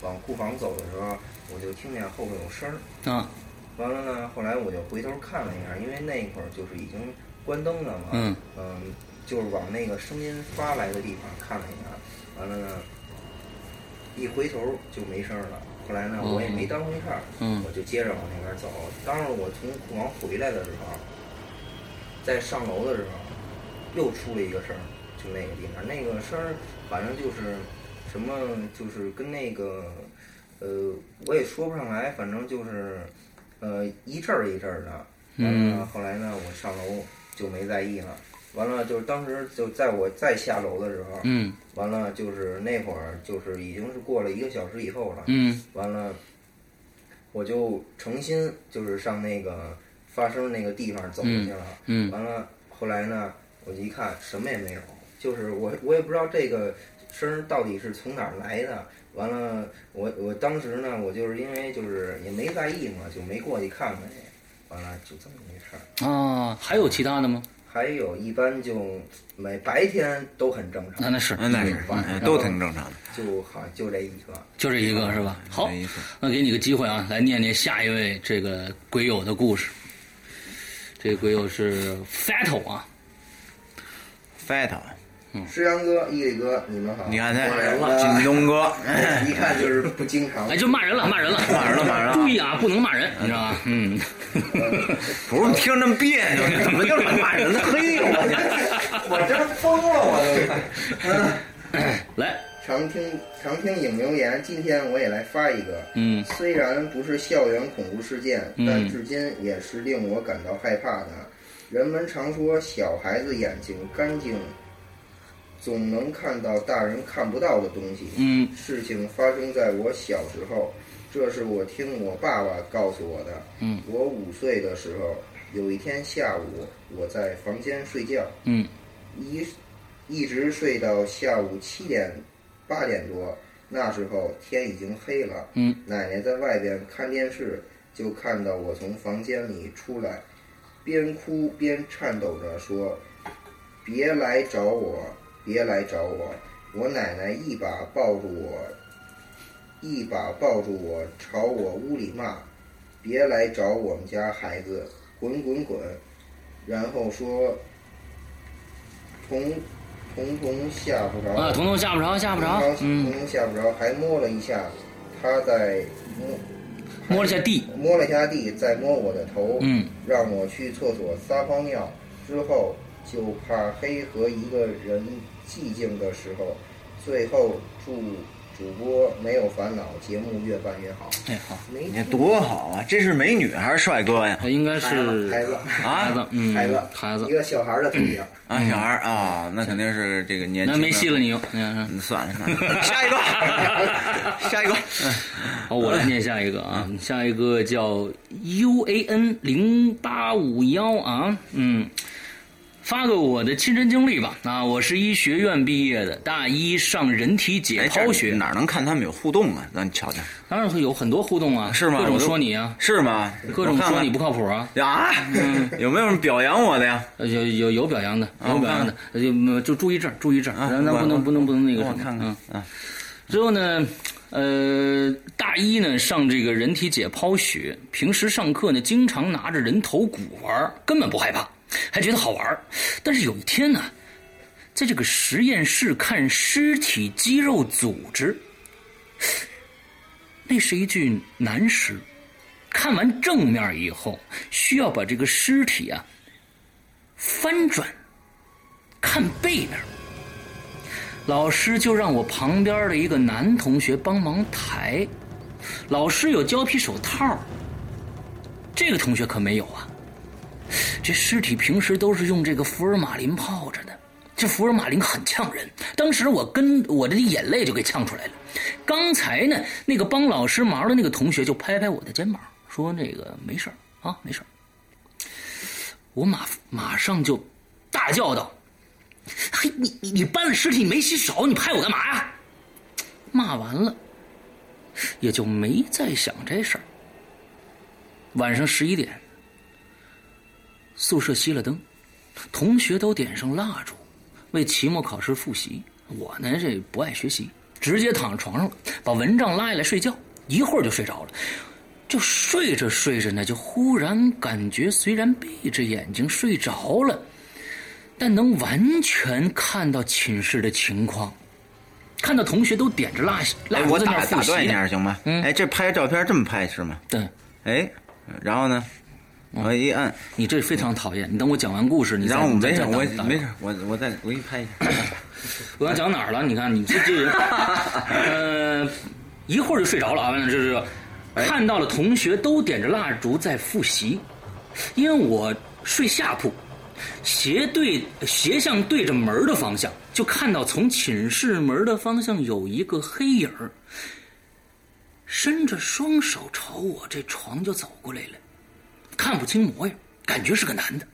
往库房走的时候，我就听见后边有声儿。啊。完了呢，后来我就回头看了一下，因为那会儿就是已经关灯了嘛。嗯。嗯，就是往那个声音发来的地方看了一下，完了呢，一回头就没声了。后来呢，哦我也没当回事儿，嗯我就接着往那边走。当时我从库房回来的时候，在上楼的时候，又出了一个声儿，就那个地方，那个声儿反正就是什么，就是跟那个，呃，我也说不上来，反正就是，呃，一阵儿一阵儿的。完了，嗯后来呢，我上楼就没在意了。完了，就是当时就在我再下楼的时候，嗯。完了就是那会儿就是已经是过了一个小时以后了，嗯。完了，我就诚心就是上那个发生那个地方走过去了，嗯完了后来呢，我就一看什么也没有，就是我我也不知道这个声儿到底是从哪儿来的，完了我我当时呢，我就是因为就是也没在意嘛，就没过去看看去，完了就这么回事儿。啊，还有其他的吗？还有一般就每白天都很正常，那那是嗯那是晚上嗯都挺正常的。就好就这一个。就这一个是吧？好，那给你个机会啊，来念念下一位这个鬼友的故事。这个鬼友是 Fatal 啊 Fatal，石阳哥、毅力哥，你们好。你看他骂人了锦东哥，一看就是不经常。哎，就骂人了，骂人了，骂人了骂人了注意啊，不能骂人，你知道吧？嗯，不是你听着那么别扭，怎么就骂人呢？嘿，我我真疯了，我都。嗯，来，常听常听影留言，今天我也来发一个。嗯，虽然不是校园恐怖事件，嗯但至今也是令我感到害怕的。人们常说小孩子眼睛干净，总能看到大人看不到的东西。嗯，事情发生在我小时候，这是我听我爸爸告诉我的。嗯，我五岁的时候，有一天下午，我在房间睡觉。嗯，一一直睡到下午七点八点多，那时候天已经黑了。嗯，奶奶在外边看电视，就看到我从房间里出来，边哭边颤抖着说：“别来找我，别来找我！”我奶奶一把抱住我，一把抱住我，朝我屋里骂：“别来找我们家孩子，滚滚滚！”然后说：“彤彤彤下不着。啊，彤彤下不着，下不着，彤嗯，彤下不着，还摸了一下，他在摸摸了下地，摸了下地，再摸我的头，嗯，让我去厕所撒泡尿，之后就怕黑和一个人寂静的时候，最后祝主播没有烦恼，节目越办越好。哎，好，你看多好啊！这是美女还是帅哥呀？应该是孩子，孩子，嗯，孩子，孩子一，个小孩的头像。啊，小孩啊，那肯定是这个年轻。那没戏了，你又，嗯嗯算了算了，下一个，下一个。好，我来念下一个啊，下一个叫 U A N 零八五幺啊，嗯，发个我的亲身经历吧。啊，我是医学院毕业的，大一上人体解哎，剖学，哪能看他们有互动啊？让你瞧瞧，当然会有很多互动啊，是吗？各种说你啊，是吗？各种说你不靠谱啊，啊，有没有人表扬我的呀？呃有有有表扬的，啊有表扬的，呃就就注意证，注意这，啊咱咱我我不能不能不能那个什么，我看看嗯。啊。之后呢，呃，大一呢上这个人体解剖学，平时上课呢经常拿着人头骨玩，根本不害怕，还觉得好玩。但是有一天呢，在这个实验室看尸体肌肉组织，那是一具男尸。看完正面以后，需要把这个尸体啊翻转，看背面。老师就让我旁边的一个男同学帮忙抬，老师有胶皮手套，这个同学可没有啊。这尸体平时都是用这个福尔马林泡着的，这福尔马林很呛人，当时我跟我的眼泪就给呛出来了。刚才呢，那个帮老师忙的那个同学就拍拍我的肩膀，说：“那个没事啊，没事。”我马马上就大叫道。嘿，你你你搬了尸体你没洗手，你拍我干嘛呀？骂完了，也就没再想这事儿。晚上十一点，宿舍熄了灯，同学都点上蜡烛，为期末考试复习。我呢，这不爱学习，直接躺床上了，把蚊帐拉下来睡觉，一会儿就睡着了。就睡着睡着呢，就忽然感觉，虽然闭着眼睛睡着了。但能完全看到寝室的情况。看到同学都点着蜡蜡哎，我烛在那儿复打打断一。下行吗？嗯哎，这拍照片这么拍是吗？对，哎，然后呢？我一按，你这非常讨厌。你等我讲完故事，你再然后我没事，我没事，我我再我给你拍一下。我要讲哪儿了？你看你这这人，呃，一会儿就睡着了啊！这是看到了同学都点着蜡烛在复习，因为我睡下铺，斜对斜向对着门的方向，就看到从寝室门的方向有一个黑影儿，伸着双手朝我这床就走过来了，看不清模样，感觉是个男的，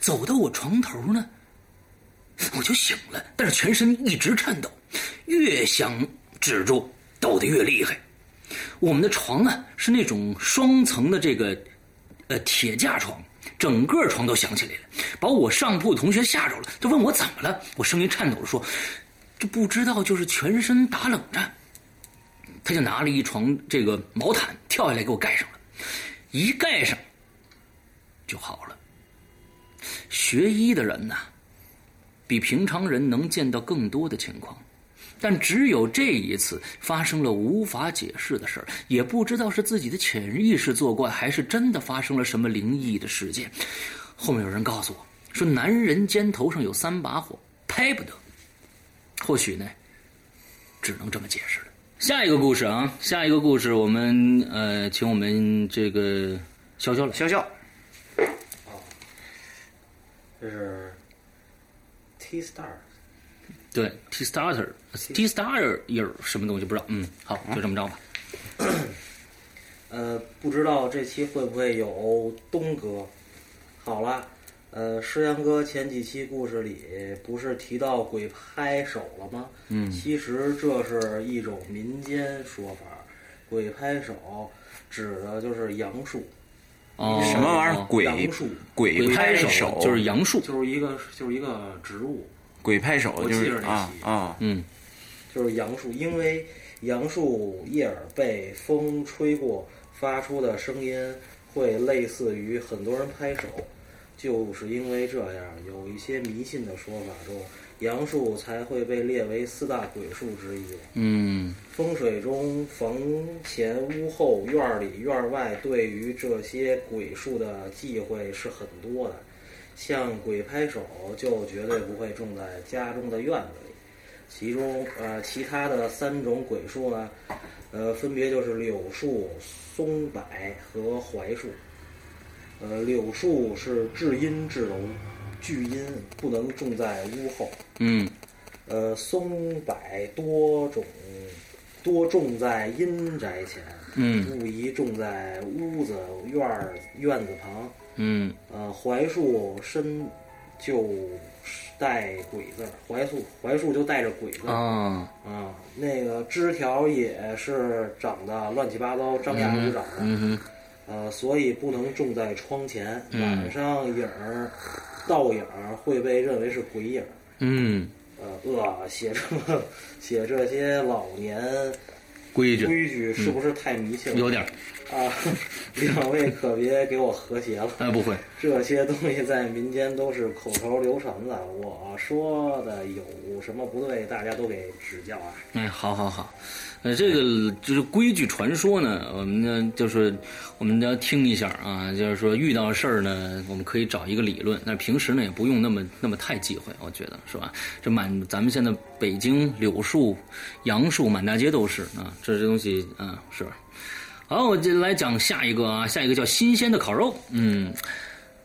走到我床头呢。我就醒了，但是全身一直颤抖，越想止住，抖得越厉害。我们的床啊是那种双层的这个呃铁架床，整个床都响起来了，把我上铺的同学吓着了，就问我怎么了。我声音颤抖的说：“这不知道就是全身打冷战。”他就拿了一床这个毛毯跳下来给我盖上了，一盖上就好了。学医的人呐、比平常人能见到更多的情况，但只有这一次发生了无法解释的事儿，也不知道是自己的潜意识作怪，还是真的发生了什么灵异的事件。后面有人告诉我说，男人肩头上有三把火，拍不得。或许呢，只能这么解释了。下一个故事啊，下一个故事，我们呃，请我们这个潇潇来，潇潇，是 T Star，对，T starter，T starter 有什么东西不知道？嗯，好，就这么着吧。呃，不知道这期会不会有东哥？好了，呃，诗阳哥前几期故事里不是提到鬼拍手了吗？嗯其实这是一种民间说法，鬼拍手指的就是杨树。哦什么玩意儿？鬼杨树，鬼拍手就是杨树，就是一个就是一个植物，鬼拍手就我记着那是啊啊，嗯，就是杨树，因为杨树叶儿被风吹过，发出的声音会类似于很多人拍手，就是因为这样，有一些迷信的说法中，杨树才会被列为四大鬼树之一。嗯风水中，房前、屋后、院儿里、院儿外，对于这些鬼树的忌讳是很多的。像鬼拍手，就绝对不会种在家中的院子里。其中，呃，其他的三种鬼树呢，呃，分别就是柳树、松柏和槐树。呃，柳树是至阴至柔，聚阴，不能种在屋后。嗯。呃，松柏多种，多种在阴宅前，嗯。不宜种在屋子、院儿、院子旁。嗯。呃，槐树身就带鬼字儿，槐树槐树就带着鬼字儿。啊。啊，那个枝条也是长得乱七八糟、张牙舞爪的。呃，所以不能种在窗前，嗯。晚上影儿、倒影儿会被认为是鬼影儿。嗯，呃，呃，写这么写这些老年规矩规矩是不是太迷信了？有点儿啊，两位可别给我和谐了。哎，不会，这些东西在民间都是口头流传的，我说的有什么不对，大家都给指教啊。哎，好好好，呃，这个就是规矩传说呢，我们呢就是我们要听一下啊，就是说遇到事儿呢，我们可以找一个理论，但平时呢也不用那么那么太忌讳，我觉得是吧？这满咱们现在北京柳树、杨树满大街都是啊，这这东西啊是。好，我就来讲下一个啊，下一个叫新鲜的烤肉，嗯。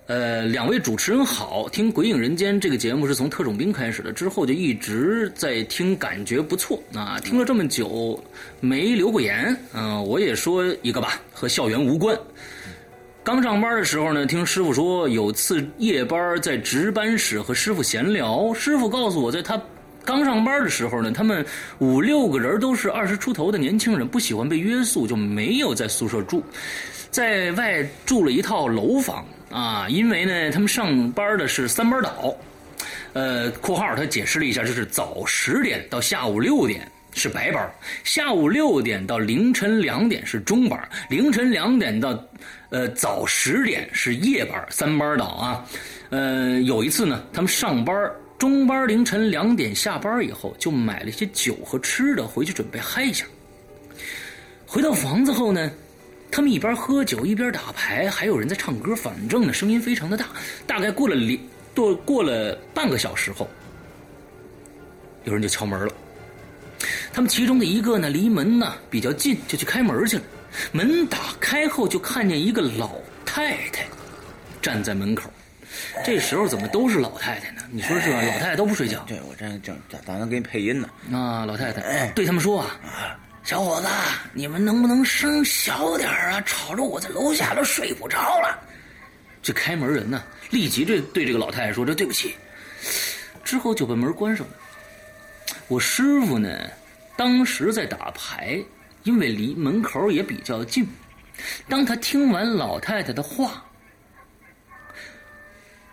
呃，两位主持人好，听《鬼影人间》这个节目是从特种兵开始的，之后就一直在听，感觉不错啊。听了这么久，没留过言，嗯、我也说一个吧，和校园无关。刚上班的时候呢，听师傅说有次夜班在值班室和师傅闲聊，师傅告诉我，在他刚上班的时候呢，他们五六个人都是二十出头的年轻人，不喜欢被约束，就没有在宿舍住，在外住了一套楼房啊。因为呢，他们上班的是三班倒，呃，括号他解释了一下，就是早十点到下午六点。是白班，下午六点到凌晨两点是中班，凌晨两点到呃早十点是夜班，三班倒啊。呃，有一次呢，他们上班中班凌晨两点下班以后，就买了一些酒和吃的回去准备嗨一下。回到房子后呢，他们一边喝酒一边打牌，还有人在唱歌，反正呢声音非常的大。大概过了两多过了半个小时后，有人就敲门了。他们其中的一个呢，离门呢比较近，就去开门去了。门打开后，就看见一个老太太站在门口。这时候怎么都是老太太呢？你说是吧？老太太都不睡觉。对我这正打打算给你配音呢。啊，老太太对他们说啊：“小伙子，你们能不能声小点啊？吵着我在楼下都睡不着了。”这开门人呢，立即这对这个老太太说：“这对不起。”之后就把门关上了。我师傅呢，当时在打牌，因为离门口也比较近。当他听完老太太的话，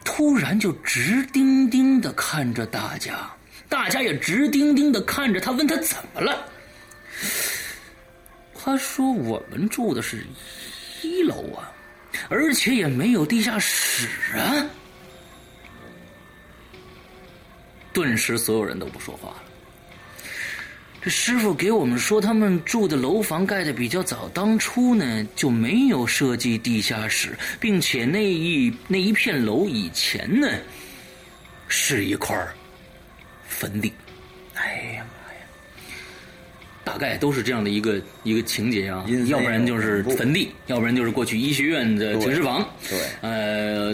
突然就直盯盯的看着大家，大家也直盯盯的看着他，问他怎么了。他说：“我们住的是一楼啊，而且也没有地下室啊。”顿时，所有人都不说话了。这师傅给我们说，他们住的楼房盖的比较早，当初呢就没有设计地下室，并且那一那一片楼以前呢是一块坟地。哎呀！大概都是这样的一个一个情节啊，要不然就是坟地，要不然就是过去医学院的停尸房。对，呃，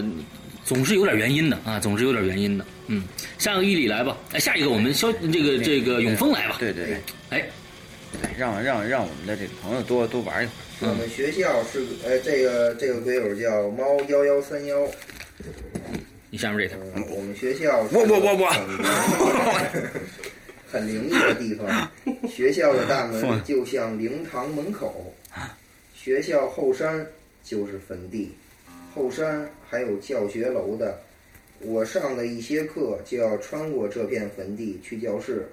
总是有点原因的啊，总是有点原因的。嗯，下个伊里来吧，哎，下一个我们肖这个这个永丰来吧。对对对，哎，让让让我们的这个朋友多多玩一会儿。我们学校是呃，这个这个鬼友叫猫幺幺三幺。你下面这条，我们学校我我我我，很灵异的地方。学校的大门 就像灵堂门口，学校后山就是坟地，后山还有教学楼的。我上的一些课就要穿过这片坟地去教室。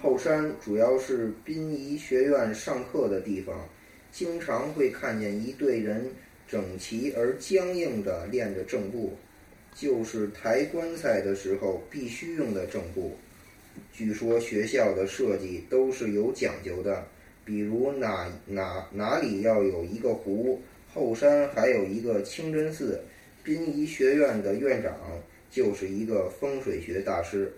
后山主要是殡仪学院上课的地方，经常会看见一队人整齐而僵硬地练着正步，就是抬棺材的时候必须用的正步。据说学校的设计都是有讲究的，比如哪哪哪里要有一个湖，后山还有一个清真寺。殡仪学院的院长。就是一个风水学大师。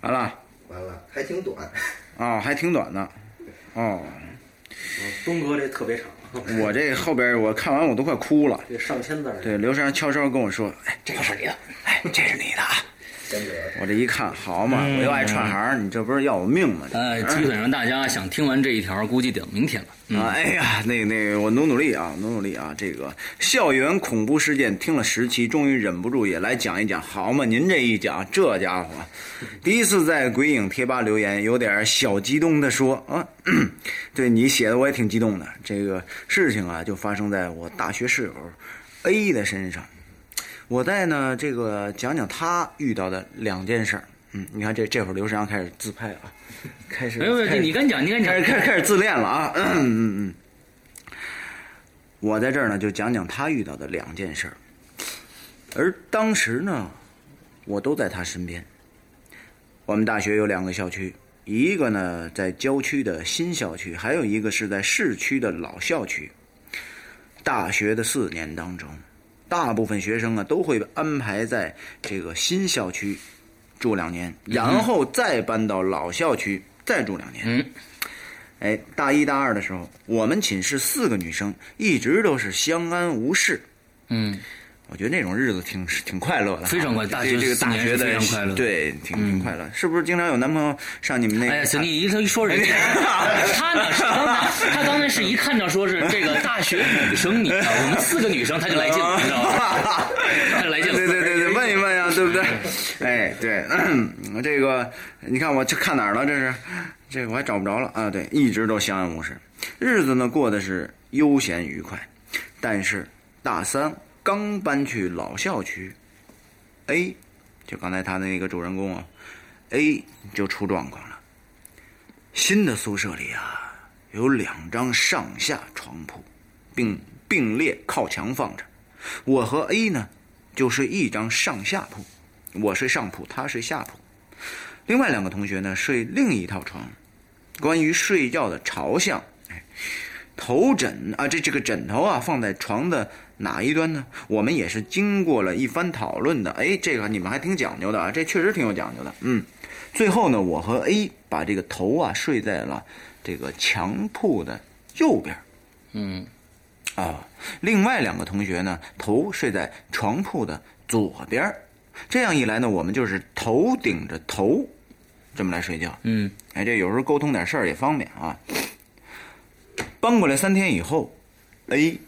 完了，完了，还挺短。哦，还挺短的。哦。东哥这特别长。我这后边我看完我都快哭了。这上千字。对，刘山悄悄跟我说：“哎，这个是你的，哎，这是你的。”我这一看，好嘛，我又爱串行，你这不是要我命吗？哎，基本上大家想听完这一条，估计得明天了。啊，哎呀，那那我努努力啊，努努力啊！这个校园恐怖事件听了十期，终于忍不住也来讲一讲，好嘛？您这一讲，这家伙第一次在鬼影贴吧留言，有点小激动的说啊，对你写的我也挺激动的。这个事情啊，就发生在我大学室友 A 的身上。我在呢，这个讲讲他遇到的两件事儿。嗯，你看这这会儿刘世阳开始自拍啊，开始。没有，你敢讲，你敢讲，开始开始开始自恋了啊。嗯嗯嗯。我在这儿呢，就讲讲他遇到的两件事儿。而当时呢，我都在他身边。我们大学有两个校区，一个呢在郊区的新校区，还有一个是在市区的老校区。大学的四年当中。大部分学生啊都会安排在这个新校区住两年，然后再搬到老校区再住两年。嗯，哎，大一大二的时候，我们寝室四个女生一直都是相安无事。嗯。我觉得那种日子挺挺快乐的，非常快乐。大学这个大学的非常快乐，对，挺挺快乐。是不是经常有男朋友上你们那？哎呀，你一他一说人家，他呢是刚才他刚才是一看到说是这个大学女生，你我们四个女生他就来劲了，你知道吗？他就来劲了。对对对对，问一问呀，对不对？哎，对，这个你看我这看哪儿了？这是这个我还找不着了啊！对，一直都相安无事，日子呢过得是悠闲愉快，但是大三。刚搬去老校区，A，就刚才他的那个主人公啊，A 就出状况了。新的宿舍里啊，有两张上下床铺，并并列靠墙放着。我和 A 呢，就睡一张上下铺。我睡上铺，他睡下铺。另外两个同学呢睡另一套床。关于睡觉的朝向，哎，头枕啊，这这个枕头啊放在床的哪一端呢？我们也是经过了一番讨论的。哎，这个你们还挺讲究的啊，这确实挺有讲究的。嗯，最后呢，我和 A 把这个头啊睡在了这个墙铺的右边。嗯，啊，另外两个同学呢头睡在床铺的左边。这样一来呢，我们就是头顶着头。这么来睡觉，嗯，哎，这有时候沟通点事儿也方便啊。搬过来三天以后，A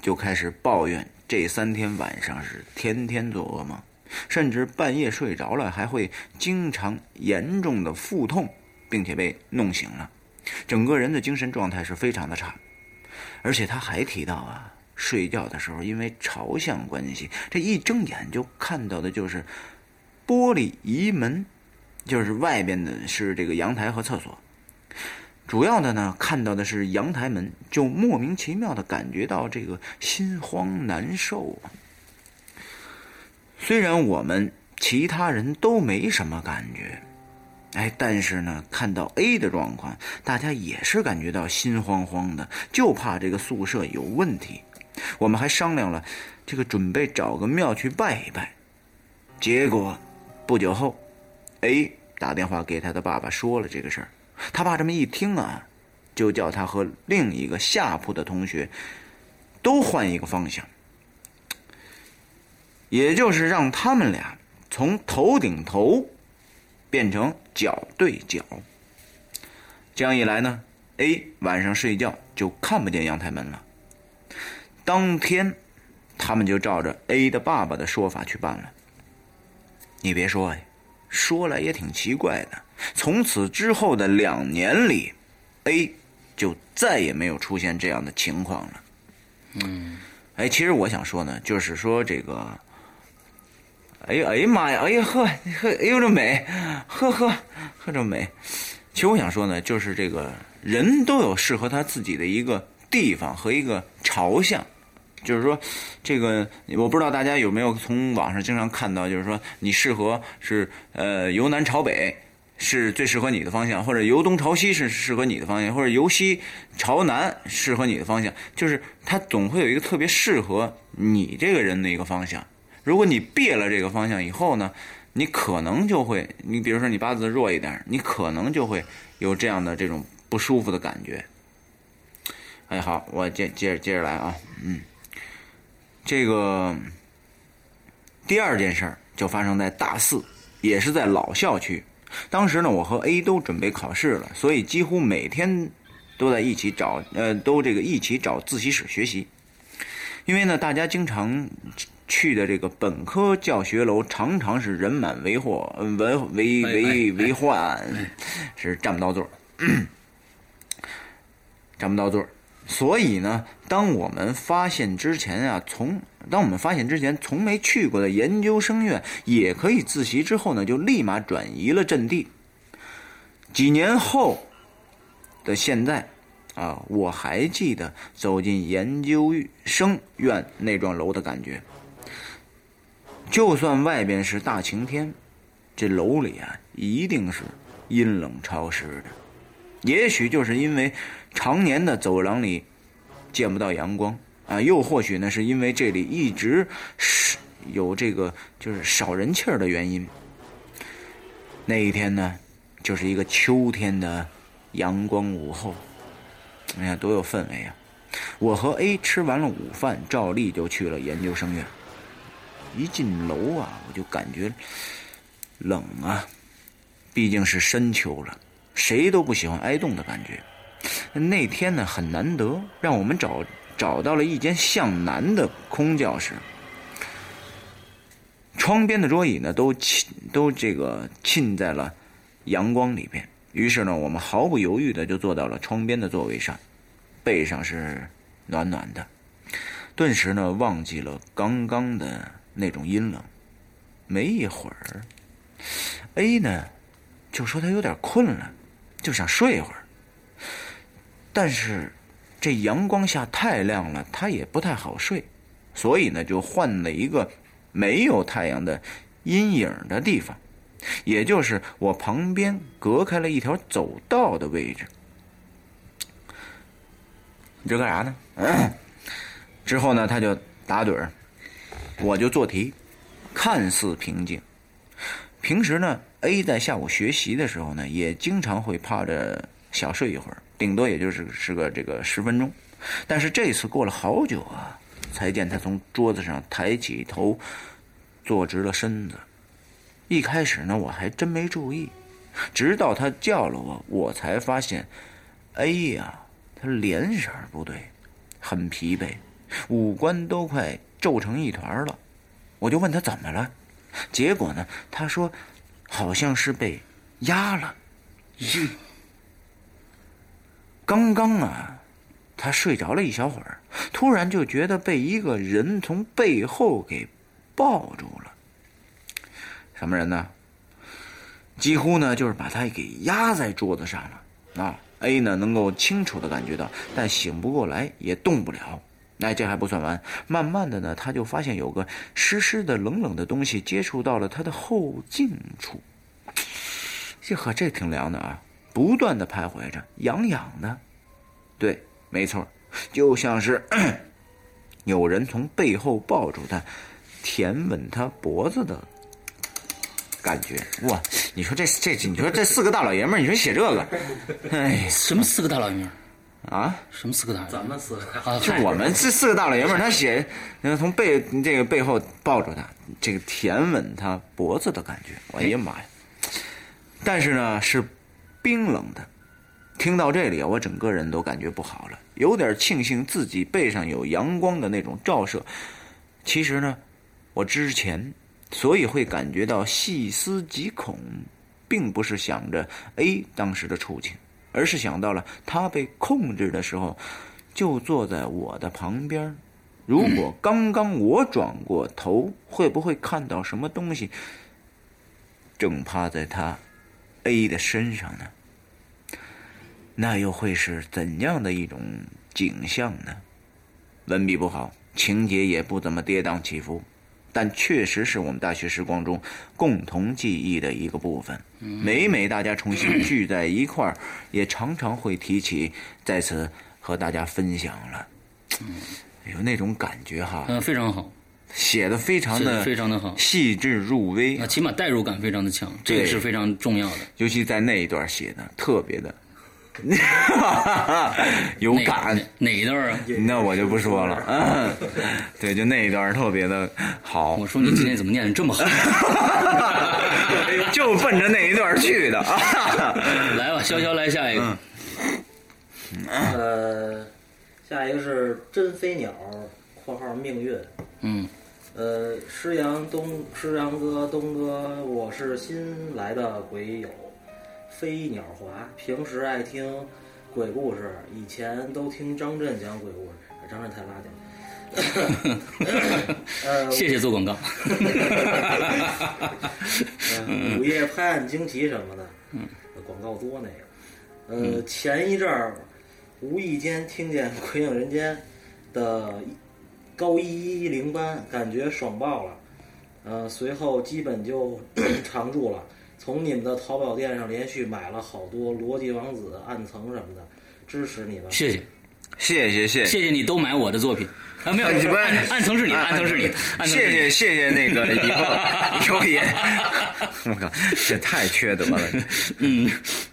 就开始抱怨这三天晚上是天天做噩梦，甚至半夜睡着了还会经常严重的腹痛，并且被弄醒了，整个人的精神状态是非常的差。而且他还提到啊，睡觉的时候因为朝向关系，这一睁眼就看到的就是玻璃移门。就是外边的是这个阳台和厕所，主要的呢看到的是阳台门，就莫名其妙的感觉到这个心慌难受。虽然我们其他人都没什么感觉，哎，但是呢看到 A 的状况，大家也是感觉到心慌慌的，就怕这个宿舍有问题。我们还商量了，这个准备找个庙去拜一拜。结果不久后，A。打电话给他的爸爸说了这个事儿，他爸这么一听啊，就叫他和另一个下铺的同学都换一个方向，也就是让他们俩从头顶头变成脚对脚。这样一来呢，A 晚上睡觉就看不见阳台门了。当天，他们就照着 A 的爸爸的说法去办了。你别说呀。说来也挺奇怪的，从此之后的两年里，A 就再也没有出现这样的情况了。嗯，哎，其实我想说呢，就是说这个，哎呀，哎呀妈呀，哎呀呵呵，哎呦这美，呵呵呵这美。其实我想说呢，就是这个人都有适合他自己的一个地方和一个朝向。就是说，这个我不知道大家有没有从网上经常看到，就是说你适合是呃由南朝北是最适合你的方向，或者由东朝西是适合你的方向，或者由西朝南适合你的方向，就是它总会有一个特别适合你这个人的一个方向。如果你别了这个方向以后呢，你可能就会，你比如说你八字弱一点，你可能就会有这样的这种不舒服的感觉。哎，好，我接接着接着来啊，嗯。这个第二件事儿就发生在大四，也是在老校区。当时呢，我和 A 都准备考试了，所以几乎每天都在一起找，呃，都这个一起找自习室学习。因为呢，大家经常去的这个本科教学楼常常是人满为患，为为为为患，是占不到座儿。占不到座儿。所以呢，当我们发现之前啊，从当我们发现之前从没去过的研究生院也可以自习之后呢，就立马转移了阵地。几年后的现在，啊，我还记得走进研究生院那幢楼的感觉。就算外边是大晴天，这楼里啊，一定是阴冷潮湿的。也许就是因为常年的走廊里见不到阳光啊，又或许呢是因为这里一直是有这个就是少人气儿的原因。那一天呢，就是一个秋天的阳光午后，哎呀，多有氛围啊！我和 A 吃完了午饭，照例就去了研究生院。一进楼啊，我就感觉冷啊，毕竟是深秋了。谁都不喜欢挨冻的感觉。那天呢很难得，让我们找找到了一间向南的空教室。窗边的桌椅呢都浸都这个浸在了阳光里边。于是呢，我们毫不犹豫的就坐到了窗边的座位上，背上是暖暖的，顿时呢忘记了刚刚的那种阴冷。没一会儿，A 呢就说他有点困了。就想睡一会儿，但是这阳光下太亮了，他也不太好睡，所以呢，就换了一个没有太阳的阴影的地方，也就是我旁边隔开了一条走道的位置。你这干啥呢？之后呢，他就打盹儿，我就做题，看似平静。平时呢，A 在下午学习的时候呢，也经常会趴着小睡一会儿，顶多也就是是个这个十分钟。但是这次过了好久啊，才见他从桌子上抬起头，坐直了身子。一开始呢，我还真没注意，直到他叫了我，我才发现哎呀，他脸色不对，很疲惫，五官都快皱成一团了。我就问他怎么了，结果呢，他说好像是被压了。刚刚啊，他睡着了一小会儿，突然就觉得被一个人从背后给抱住了。什么人呢？几乎呢就是把他给压在桌子上了。啊，A 呢能够清楚的感觉到，但醒不过来，也动不了。那这还不算完，慢慢的呢，他就发现有个湿湿的、冷冷的东西接触到了他的后颈处。这呵，这挺凉的啊！不断的徘徊着，痒痒的。对，没错，就像是 有人从背后抱住他，舔吻他脖子的。感觉哇！你说这这你说这四个大老爷们儿，你说写这个，哎，什么四个大老爷们儿啊？什么四个大？咱们四个啊，就我们这四个大老爷们儿，他写，从背这个背后抱住他，这个舔吻他脖子的感觉，哎呀妈呀！但是呢，是冰冷的。听到这里，我整个人都感觉不好了，有点庆幸自己背上有阳光的那种照射。其实呢，我之前。所以会感觉到细思极恐，并不是想着 A 当时的处境，而是想到了他被控制的时候，就坐在我的旁边。如果刚刚我转过头，会不会看到什么东西正趴在他 A 的身上呢？那又会是怎样的一种景象呢？文笔不好，情节也不怎么跌宕起伏。但确实是我们大学时光中共同记忆的一个部分。每每大家重新聚在一块儿，也常常会提起，在此和大家分享了。有那种感觉哈，嗯，非常好，写的非常的非常的好，细致入微啊，起码代入感非常的强，这个是非常重要的。尤其在那一段写的特别的。有感哪一段啊？那我就不说了。嗯，对，就那一段特别的好。我说你今天怎么念的这么好？就奔着那一段去的。来吧，潇潇来下一个。呃，下一个是真飞鸟（括号命运）。嗯。呃，师阳东，师阳哥，东哥，我是新来的鬼友。飞鸟华平时爱听鬼故事，以前都听张震讲鬼故事，张震太拉掉。呃，谢谢做广告。午夜拍案惊奇什么的，广告多那个。呃，前一阵儿无意间听见《鬼影人间》的高一一零班，感觉爽爆了。呃，随后基本就常驻了。从你们的淘宝店上连续买了好多《逻辑王子》《暗层》什么的，支持你们。谢谢，谢谢谢谢谢谢你都买我的作品啊！没有，暗暗层是你，暗层是你。谢谢谢谢那个以后有也，我靠，这太缺德了。嗯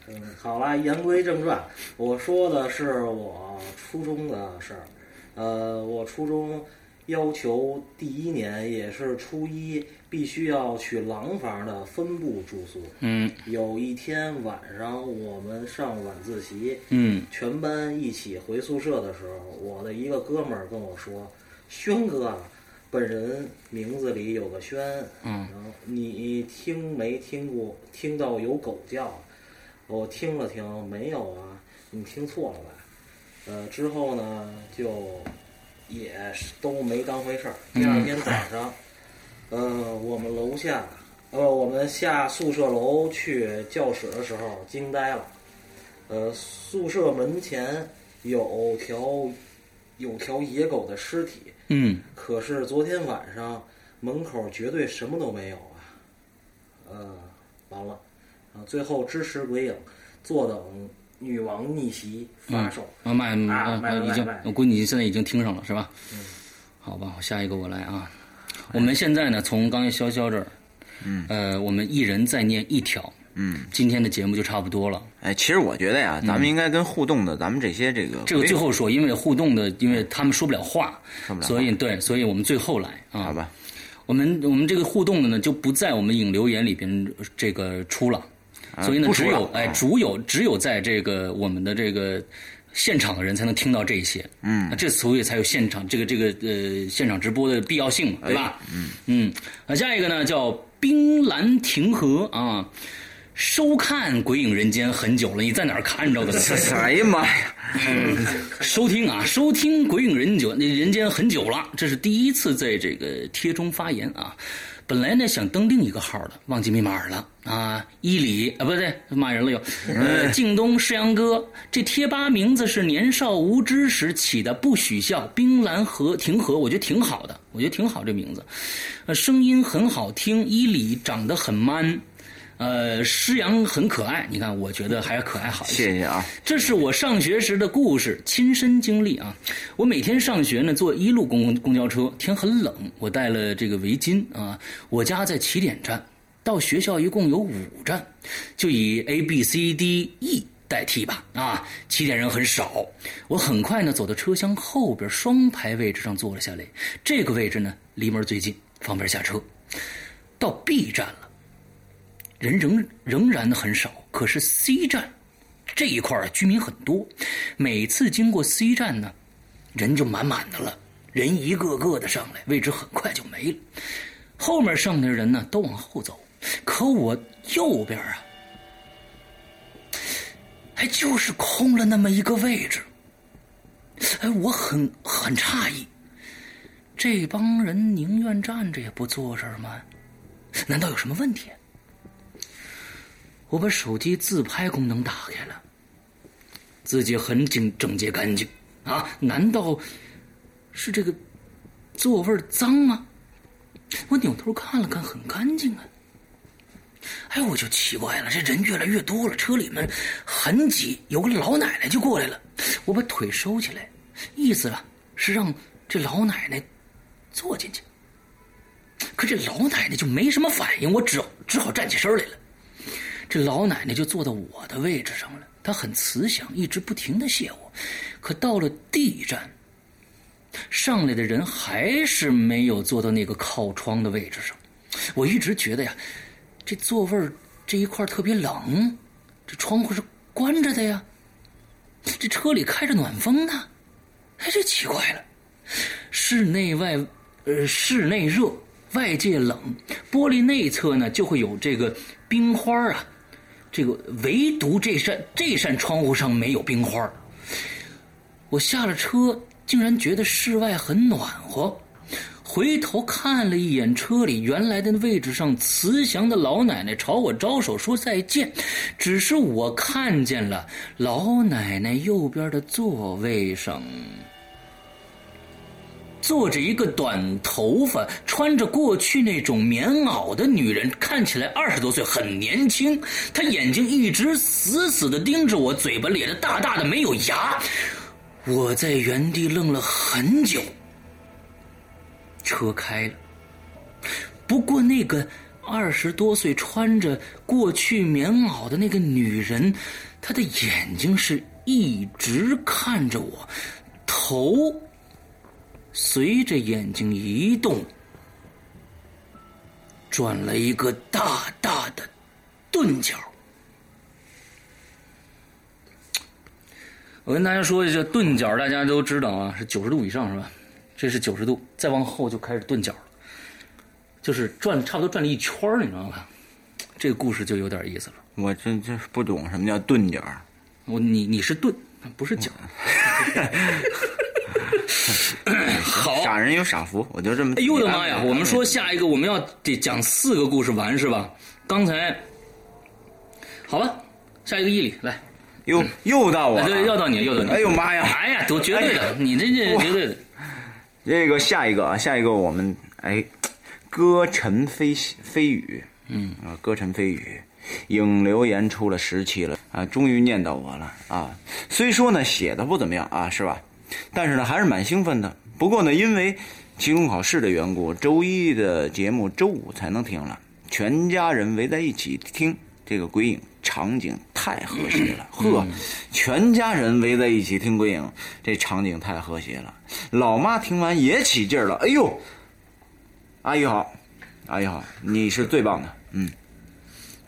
嗯，好了，言归正传，我说的是我初中的事儿。呃，我初中要求第一年也是初一。必须要去廊坊的分部住宿。嗯，有一天晚上我们上晚自习，嗯，全班一起回宿舍的时候，我的一个哥们儿跟我说：“轩哥，本人名字里有个轩，嗯，你听没听过？听到有狗叫？我听了听，没有啊，你听错了吧？呃，之后呢，就也都没当回事儿。第二天早上。”呃，我们楼下，呃，我们下宿舍楼去教室的时候惊呆了。呃，宿舍门前有条有条野狗的尸体。嗯。可是昨天晚上门口绝对什么都没有啊。呃，完了啊，最后支持鬼影，坐等女王逆袭发售。啊卖啊啊卖了已经卖卖，我估计你现在已经听上了是吧？嗯，好吧，下一个我来啊。我们现在呢，从刚才潇潇这儿，嗯，呃，我们一人再念一条，嗯，今天的节目就差不多了。哎，其实我觉得呀，咱们应该跟互动的咱们这些这个这个最后说，因为互动的，因为他们说不了话，说不了话所以对，所以我们最后来啊。好吧。我们我们这个互动的呢，就不在我们引留言里边这个出了，啊所以呢，只有哎，啊只有只有在这个我们的这个现场的人才能听到这些，嗯那这所以才有现场这个这个呃现场直播的必要性嘛，对吧？嗯嗯，那，下一个呢叫冰蓝亭河啊。收看《鬼影人间》很久了，你在哪儿看着的？哎呀妈呀！收听啊，收听《鬼影人久人间》很久了，这是第一次在这个贴中发言啊。本来呢想登另一个号的，忘记密码了啊。伊里啊，不对，骂人了又。呃，靳东世阳哥，这贴吧名字是年少无知时起的，不许笑。冰蓝河庭河，我觉得挺好的，我觉得挺好这名字。呃，声音很好听，伊里长得很 man。呃，诗阳很可爱，你看，我觉得还是可爱好一些。谢谢啊。这是我上学时的故事，亲身经历啊。我每天上学呢，坐一路公公交车，天很冷，我带了这个围巾啊。我家在起点站，到学校一共有五站，就以 A B C D E 代替吧啊。起点人很少，我很快呢走到车厢后边双排位置上坐了下来，这个位置呢离门最近，方便下车。到 B 站了。人仍仍然很少，可是 C 站这一块居民很多，每次经过 C 站呢，人就满满的了，人一个个的上来，位置很快就没了。后面上的人呢都往后走，可我右边啊，还就是空了那么一个位置。哎，我很很诧异，这帮人宁愿站着也不坐这儿吗？难道有什么问题？我把手机自拍功能打开了，自己很整整洁干净啊？难道是这个座位脏吗？我扭头看了看，很干净啊。哎，我就奇怪了，这人越来越多了，车里面很挤，有个老奶奶就过来了。我把腿收起来，意思啊是让这老奶奶坐进去。可这老奶奶就没什么反应，我只只好站起身来了。这老奶奶就坐到我的位置上了，她很慈祥，一直不停的谢我。可到了 D 站，上来的人还是没有坐到那个靠窗的位置上。我一直觉得呀，这座位这一块特别冷，这窗户是关着的呀，这车里开着暖风呢。哎，这奇怪了，室内外呃室内热，外界冷，玻璃内侧呢就会有这个冰花啊。这个唯独这扇这扇窗户上没有冰花。我下了车，竟然觉得室外很暖和。回头看了一眼车里原来的位置上，慈祥的老奶奶朝我招手说再见。只是我看见了老奶奶右边的座位上。坐着一个短头发、穿着过去那种棉袄的女人，看起来二十多岁，很年轻。她眼睛一直死死的盯着我，嘴巴咧得大大的，没有牙。我在原地愣了很久。车开了，不过那个二十多岁、穿着过去棉袄的那个女人，她的眼睛是一直看着我，头。随着眼睛移动，转了一个大大的钝角。我跟大家说一下，钝角大家都知道啊，是九十度以上是吧？这是九十度，再往后就开始钝角了，就是转差不多转了一圈你知道吧？这个故事就有点意思了。我这这不懂什么叫钝角。我你你是钝，不是角。好，傻人有傻福，我就这么。哎呦我的妈呀！我们说下一个我们要得讲四个故事完是吧？刚才，好吧，下一个毅力来，又又到我，对，又到你，又到你。哎呦妈呀！哎呀，都绝对的，你这这绝对的。这个下一个啊，下一个我们哎，歌尘飞飞雨，嗯啊，歌尘飞雨，影留言出了十期了啊，终于念到我了啊！虽说呢写的不怎么样啊，是吧？但是呢还是蛮兴奋的。不过呢，因为期中考试的缘故，周一的节目周五才能听了。全家人围在一起听这个鬼影，场景太和谐了。呵，全家人围在一起听鬼影，这场景太和谐了。老妈听完也起劲了，哎呦，阿姨好，阿姨好，你是最棒的，嗯。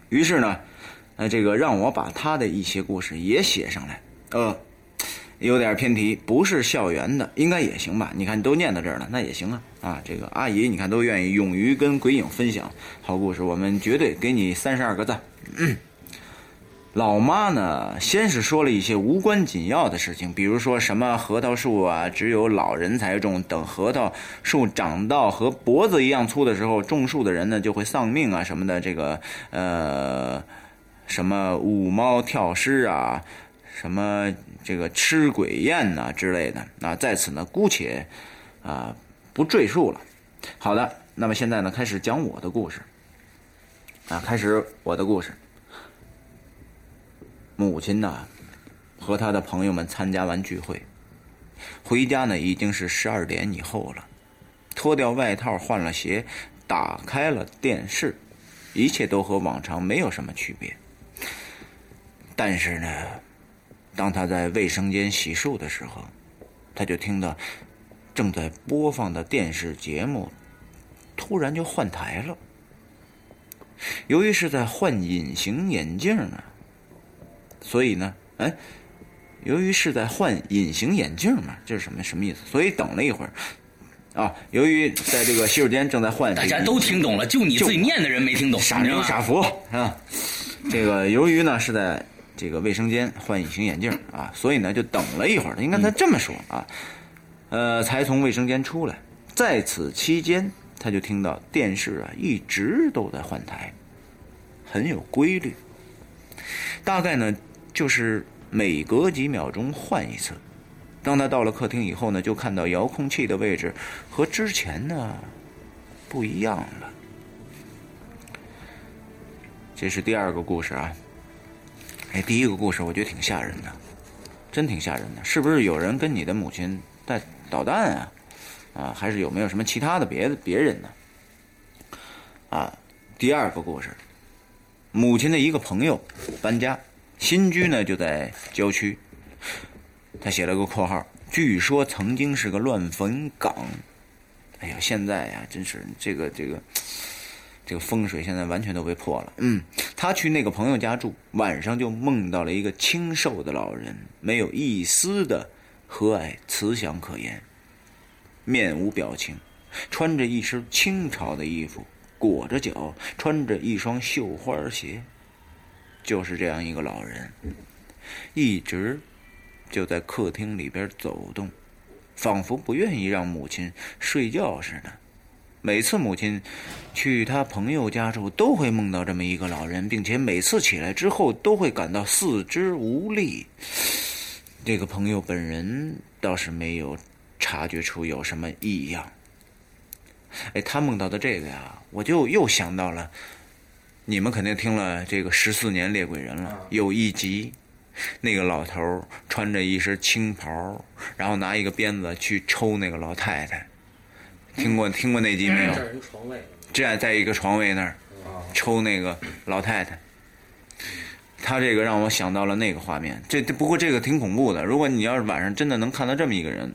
于是呢，呃，这个让我把他的一些故事也写上来，呃，有点偏题，不是校园的，应该也行吧？你看，都念到这儿了，那也行啊。啊，这个阿姨，你看都愿意勇于跟鬼影分享好故事，我们绝对给你三十二个赞。嗯。老妈呢，先是说了一些无关紧要的事情，比如说什么核桃树啊，只有老人才种，等核桃树长到和脖子一样粗的时候，种树的人呢就会丧命啊什么的。这个呃，什么舞猫跳狮啊，什么这个吃鬼宴呐之类的啊，在此呢姑且啊不赘述了。好的，那么现在呢开始讲我的故事啊，开始我的故事。母亲呢，和他的朋友们参加完聚会，回家呢已经是十二点以后了。脱掉外套，换了鞋，打开了电视，一切都和往常没有什么区别。但是呢，当他在卫生间洗漱的时候，他就听到正在播放的电视节目突然就换台了。由于是在换隐形眼镜呢。所以呢，哎，由于是在换隐形眼镜嘛，这是什么什么意思？所以等了一会儿，啊，由于在这个洗手间正在换，大家都听懂了，就你自己念的人没听懂，傻牛傻福啊。这个由于呢是在这个卫生间换隐形眼镜啊，所以呢就等了一会儿。应该他这么说啊，呃，才从卫生间出来。在此期间，他就听到电视啊一直都在换台，很有规律，大概呢。就是每隔几秒钟换一次。当他到了客厅以后呢，就看到遥控器的位置和之前呢不一样了。这是第二个故事啊。哎，第一个故事我觉得挺吓人的，真挺吓人的。是不是有人跟你的母亲在捣蛋啊？啊，还是有没有什么其他的别的别人呢？啊，第二个故事，母亲的一个朋友搬家。新居呢就在郊区，他写了个括号，据说曾经是个乱坟岗。哎呀，现在呀，真是这个这个这个风水现在完全都被破了。嗯，他去那个朋友家住，晚上就梦到了一个清瘦的老人，没有一丝的和蔼慈祥可言，面无表情，穿着一身清朝的衣服，裹着脚，穿着一双绣花鞋。就是这样一个老人，一直就在客厅里边走动，仿佛不愿意让母亲睡觉似的。每次母亲去他朋友家住，都会梦到这么一个老人，并且每次起来之后都会感到四肢无力。这个朋友本人倒是没有察觉出有什么异样。哎，他梦到的这个呀，我就又想到了。你们肯定听了这个十四年猎鬼人了，有一集，那个老头穿着一身青袍，然后拿一个鞭子去抽那个老太太，听过听过那集没有？这样在一个床位那儿抽那个老太太，他这个让我想到了那个画面。这不过这个挺恐怖的，如果你要是晚上真的能看到这么一个人，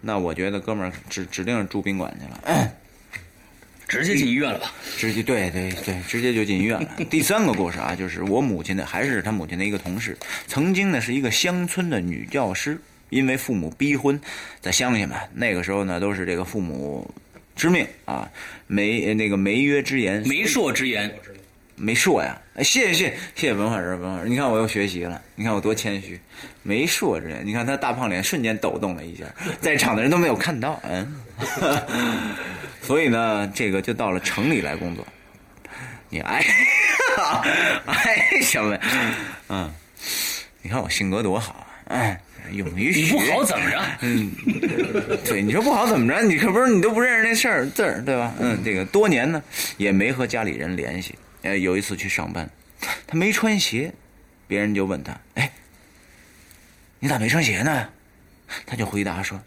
那我觉得哥们儿指指定是住宾馆去了。直接进医院了吧？直接对对对，直接就进医院了。第三个故事啊，就是我母亲的，还是他母亲的一个同事，曾经呢是一个乡村的女教师，因为父母逼婚，在乡下嘛，那个时候呢都是这个父母之命啊，媒那个媒约之言，媒妁之言，媒妁呀！哎，谢谢谢谢谢谢文化人文化人，你看我又学习了，你看我多谦虚，媒妁之言，你看他大胖脸瞬间抖动了一下，在场的人都没有看到，嗯。所以呢，这个就到了城里来工作。你哎，哎什么？嗯，你看我性格多好，哎，勇于学。不好怎么着？嗯，对，你说不好怎么着？你可不是你都不认识那事儿字儿，对吧？嗯，这个多年呢也没和家里人联系。哎，有一次去上班，他没穿鞋，别人就问他：“哎，你咋没穿鞋呢？”他就回答说：“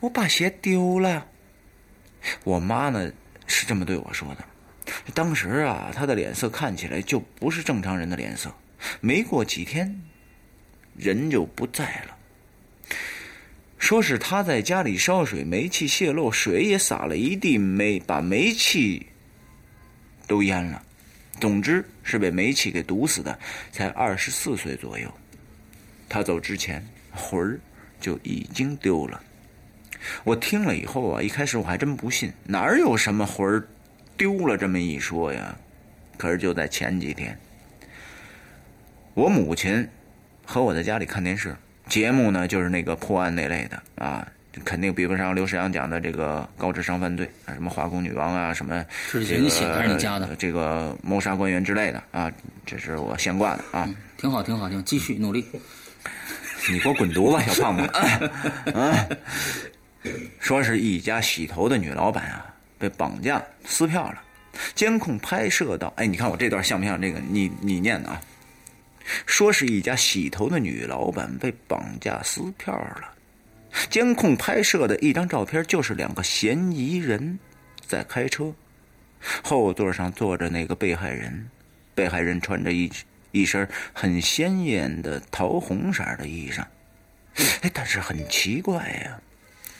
我把鞋丢了。”我妈呢是这么对我说的。当时啊，他的脸色看起来就不是正常人的脸色。没过几天，人就不在了。说是他在家里烧水，煤气泄漏，水也洒了一地，煤把煤气都淹了。总之是被煤气给毒死的，才二十四岁左右。他走之前魂儿就已经丢了。我听了以后啊，一开始我还真不信，哪有什么魂儿丢了这么一说呀？可是就在前几天，我母亲和我在家里看电视，节目呢就是那个破案那类的啊，肯定比不上刘世阳讲的这个高智商犯罪啊，什么化工女王啊，什么是这你写的还是你加的个这个谋杀官员之类的啊，这是我现挂的啊。挺好，挺好，挺好，继续努力。你给我滚犊子，小胖子！啊，说是一家洗头的女老板啊，被绑架撕票了。监控拍摄到，哎，你看我这段像不像这个？你你念的啊？说是一家洗头的女老板被绑架撕票了。监控拍摄的一张照片就是两个嫌疑人在开车，后座上坐着那个被害人，被害人穿着一一身很鲜艳的桃红色的衣裳。哎，但是很奇怪呀、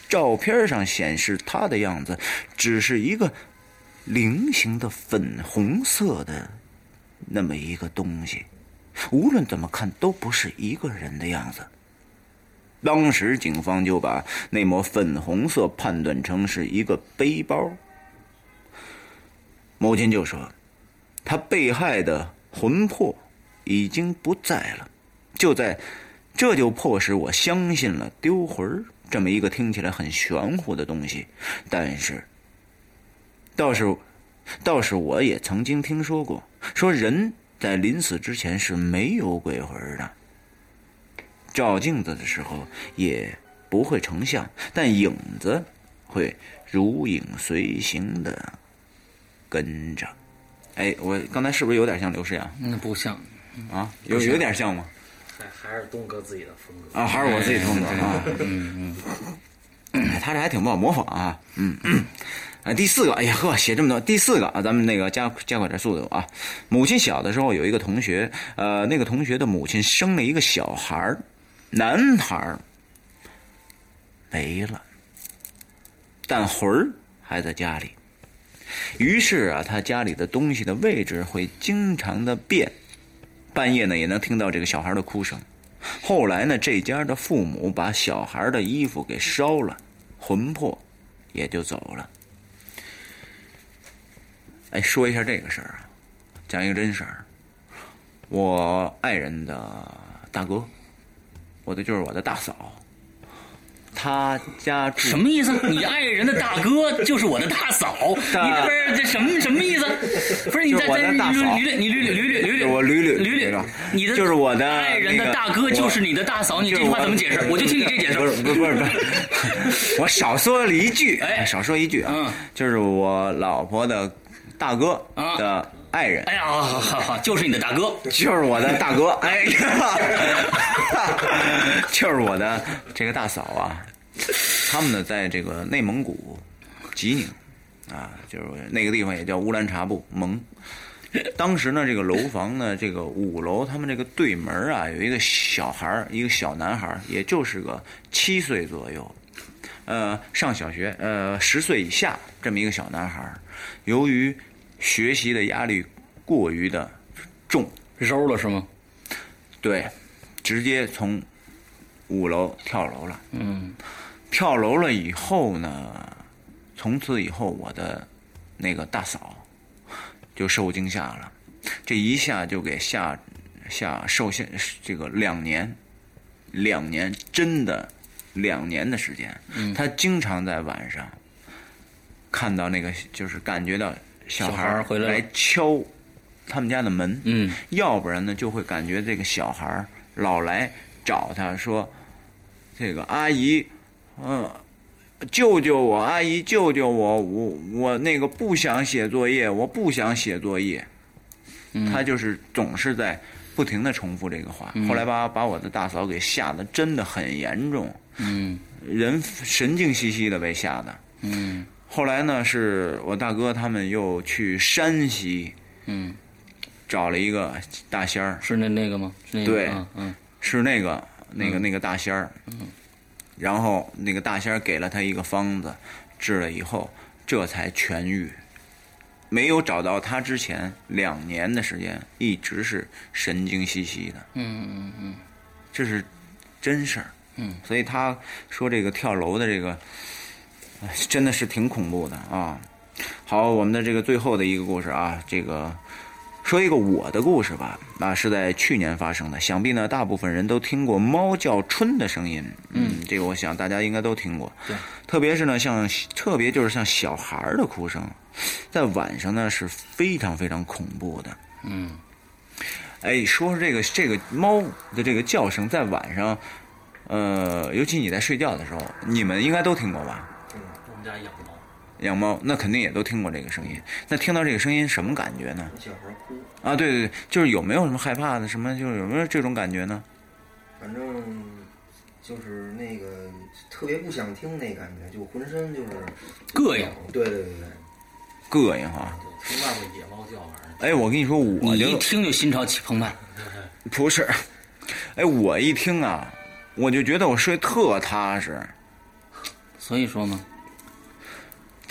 照片上显示他的样子只是一个菱形的粉红色的那么一个东西，无论怎么看都不是一个人的样子。当时警方就把那抹粉红色判断成是一个背包。母亲就说，他被害的魂魄已经不在了，就在，这就迫使我相信了丢魂这么一个听起来很玄乎的东西。但是，倒是，倒是我也曾经听说过，说人在临死之前是没有鬼魂的，照镜子的时候也不会成像，但影子会如影随形的跟着。哎，我刚才是不是有点像刘诗阳？嗯，不像啊，有有点像吗？还还是东哥自己的风格啊，还是我自己的风格啊。嗯嗯，哎他这还挺不好模仿啊。嗯嗯。啊，第四个，哎呀呵，写这么多。第四个啊，咱们那个加加快点速度啊。母亲小的时候有一个同学，呃，那个同学的母亲生了一个小孩男孩没了，但魂儿还在家里。于是啊，他家里的东西的位置会经常的变，半夜呢也能听到这个小孩的哭声。后来呢，这家的父母把小孩的衣服给烧了，魂魄也就走了。哎，说一下这个事儿啊，讲一个真事儿。我爱人的大哥，我的就是我的大嫂，他家住什么意思？你爱人的大哥就是我的大嫂，你这不是这什么什么意思？不是你在在的大嫂捋捋你捋捋捋捋捋捋，我捋捋捋捋，你的就是我的爱人的大哥就是你的大嫂，你这句话怎么解释？我就听你这解释。不是不是不是不 是，我少说了一句，哎，少说一句啊，就是我老婆的大哥的爱人，哎呀，好好好好，就是你的大哥，就是我的大哥，哎呀，就是我的这个大嫂啊，他们呢在这个内蒙古吉宁啊，就是那个地方也叫乌兰察布蒙。当时呢，这个楼房呢，这个五楼，他们这个对门啊，有一个小孩儿一个小男孩儿也就是个七岁左右，呃，上小学，呃，十岁以下这么一个小男孩儿。由于学习的压力过于的重，揉了是吗？对，直接从五楼跳楼了。嗯，跳楼了以后呢，从此以后我的那个大嫂就受惊吓了，这一下就给吓吓受限这个两年，两年真的两年的时间。嗯她经常在晚上看到那个，就是感觉到小孩儿回来来敲他们家的门，嗯，要不然呢就会感觉这个小孩儿老来找他说，这个阿姨，嗯、救救我，阿姨救救我，我我那个不想写作业，我不想写作业。他就是总是在不停的重复这个话。后来把把我的大嫂给吓得真的很严重，嗯人神经兮兮的被吓的。嗯后来呢，是我大哥他们又去山西嗯，找了一个大仙儿，是那那个吗？是那个？对嗯嗯。是那个那个那个大仙儿，然后那个大仙儿给了他一个方子，治了以后，这才痊愈。没有找到他之前，两年的时间一直是神经兮兮的，嗯嗯嗯。这是真事儿。嗯，所以他说这个跳楼的这个，哎 真的是挺恐怖的啊。好，我们的这个最后的一个故事啊，这个说一个我的故事吧，啊，是在去年发生的。想必呢，大部分人都听过猫叫春的声音，嗯，这个我想大家应该都听过。对，特别是呢，像特别就是像小孩儿的哭声，在晚上呢是非常非常恐怖的。嗯哎，说说这个这个猫的这个叫声，在晚上，呃，尤其你在睡觉的时候，你们应该都听过吧？家养猫，养猫，那肯定也都听过这个声音。那听到这个声音，什么感觉呢？小孩哭，啊，对对对，就是有没有什么害怕的，什么就是有没有这种感觉呢？反正就是那个特别不想听那感觉，就浑身就是膈应。对对对对，膈应哈。听外边野猫叫，玩意儿哎，我跟你说，我你一听就心潮起澎湃。不是，哎，我一听啊，我就觉得我睡特踏实。所以说嘛，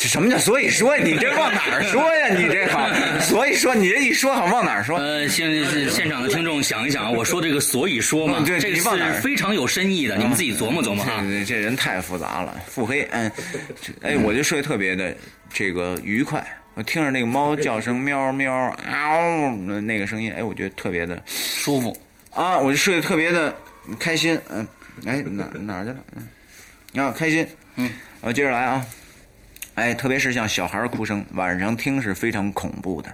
这什么叫所以说？你这往哪儿说呀？你这好，所以说你这一说好往哪儿说？呃，现现现场的听众想一想啊，我说这个所以说嘛，嗯对这个是非常有深意的，你们自己琢磨琢磨啊。这人太复杂了，腹黑。嗯，这哎，我就睡得特别的这个愉快。我听着那个猫叫声，喵喵嗷那个声音，哎，我觉得特别的舒服啊，我就睡得特别的开心。嗯，哎，哪哪儿去了？嗯，啊，开心。嗯，我接着来啊。哎，特别是像小孩哭声，晚上听是非常恐怖的。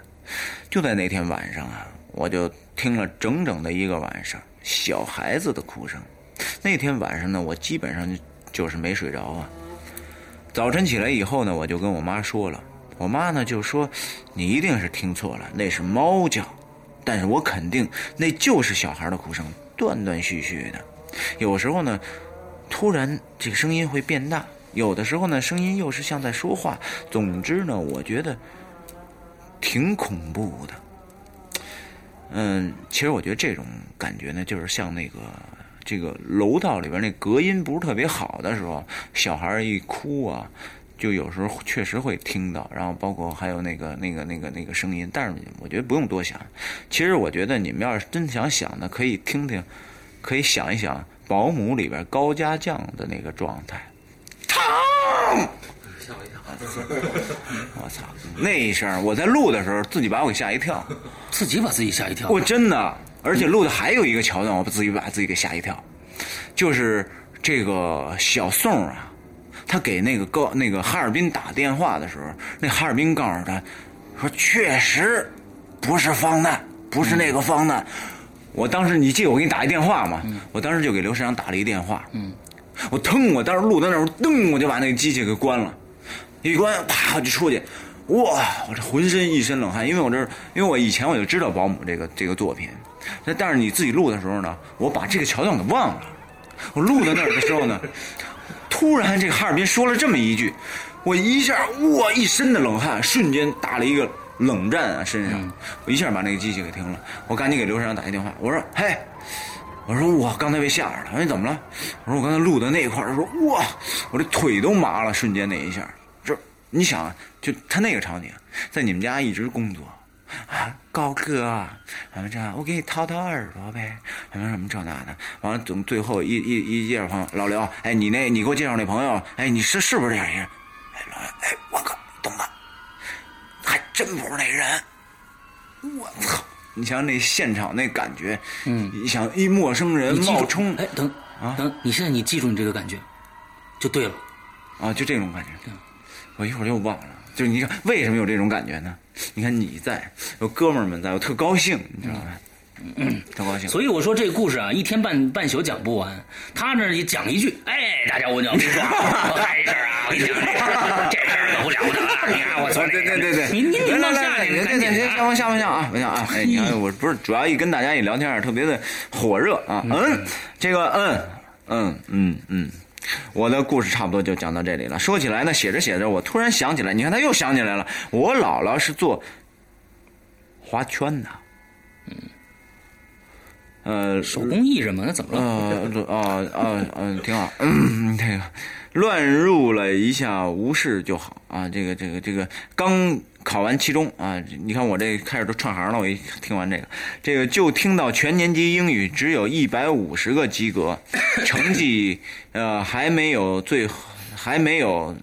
就在那天晚上啊，我就听了整整的一个晚上小孩子的哭声。那天晚上呢，我基本上就就是没睡着啊。早晨起来以后呢，我就跟我妈说了，我妈呢就说：“你一定是听错了，那是猫叫。”但是我肯定那就是小孩的哭声，断断续续的。有时候呢，突然这个声音会变大，有的时候呢，声音又是像在说话。总之呢，我觉得挺恐怖的。嗯，其实我觉得这种感觉呢，就是像那个这个楼道里边那隔音不是特别好的时候，小孩一哭啊，就有时候确实会听到，然后包括还有那个那个那个那个声音，但是我觉得不用多想。其实我觉得你们要是真想想呢，可以听听，可以想一想保姆里边高家将的那个状态。烫！吓我一跳。我操！那一声，我在录的时候自己把我给吓一跳。自己把自己吓一跳。我真的，而且录的还有一个桥段，我自己把自己给吓一跳，就是这个小宋啊，他给那个高那个哈尔滨打电话的时候，那哈尔滨告诉他说，确实不是方难，不是那个方难。我当时你记得我给你打一电话吗？我当时就给刘市长打了一电话。嗯，我腾，我当时录到那儿，噔，我就把那个机器给关了，一关，啪我就出去。哇！我这浑身一身冷汗，因为我这，因为我以前我就知道保姆这个这个作品，那但是你自己录的时候呢，我把这个桥段给忘了。我录到那儿的时候呢，突然这个哈尔滨说了这么一句，我一下哇一身的冷汗，瞬间打了一个冷战啊身上，我一下把那个机器给停了。我赶紧给刘社长打一电话，我说：“嘿，我说我刚才被吓着了。”我说：“你怎么了？”我说：“我刚才录的那一块儿，说哇，我这腿都麻了，瞬间那一下。”这你想，就他那个场景，在你们家一直工作啊，高哥，完了这样，我给你掏掏耳朵呗，什么什么这那的，完了总最后一一一介绍朋友，老刘，哎，你那你给我介绍那朋友，哎，你是是不是这样人？哎，老刘，哎，我靠，懂了，还真不是那人，我操！你想那现场那感觉，嗯，你想一陌生人冒充，哎，等啊等，你现在你记住你这个感觉，就对了。啊，就这种感觉。我一会儿又忘了，就是你看为什么有这种感觉呢？你看你在，有哥们儿们在，我特高兴，你知道吗？嗯，特高兴。所以我说这个故事啊，一天半半宿讲不完。他那也讲一句，哎，大家我讲不说，我干一事啊，我跟你讲这事儿，可不了的。你看我操，对对对对，你你你来往下点，来来来，赶紧先往下往下啊，往下啊！哎，你看我不是主要一跟大家一聊天，特别的火热啊。嗯，这个嗯嗯嗯嗯，我的故事差不多就讲到这里了。说起来呢，写着写着，我突然想起来，你看他又想起来了，我姥姥是做花圈的。呃，手工艺人嘛，那怎么了？呃，啊啊嗯，挺好。嗯，这个乱入了一下，无事就好啊。这个这个这个刚考完期中啊，你看我这开始都串行了。我一听完这个，这个就听到全年级英语只有一百五十个及格，成绩呃还没有最还没有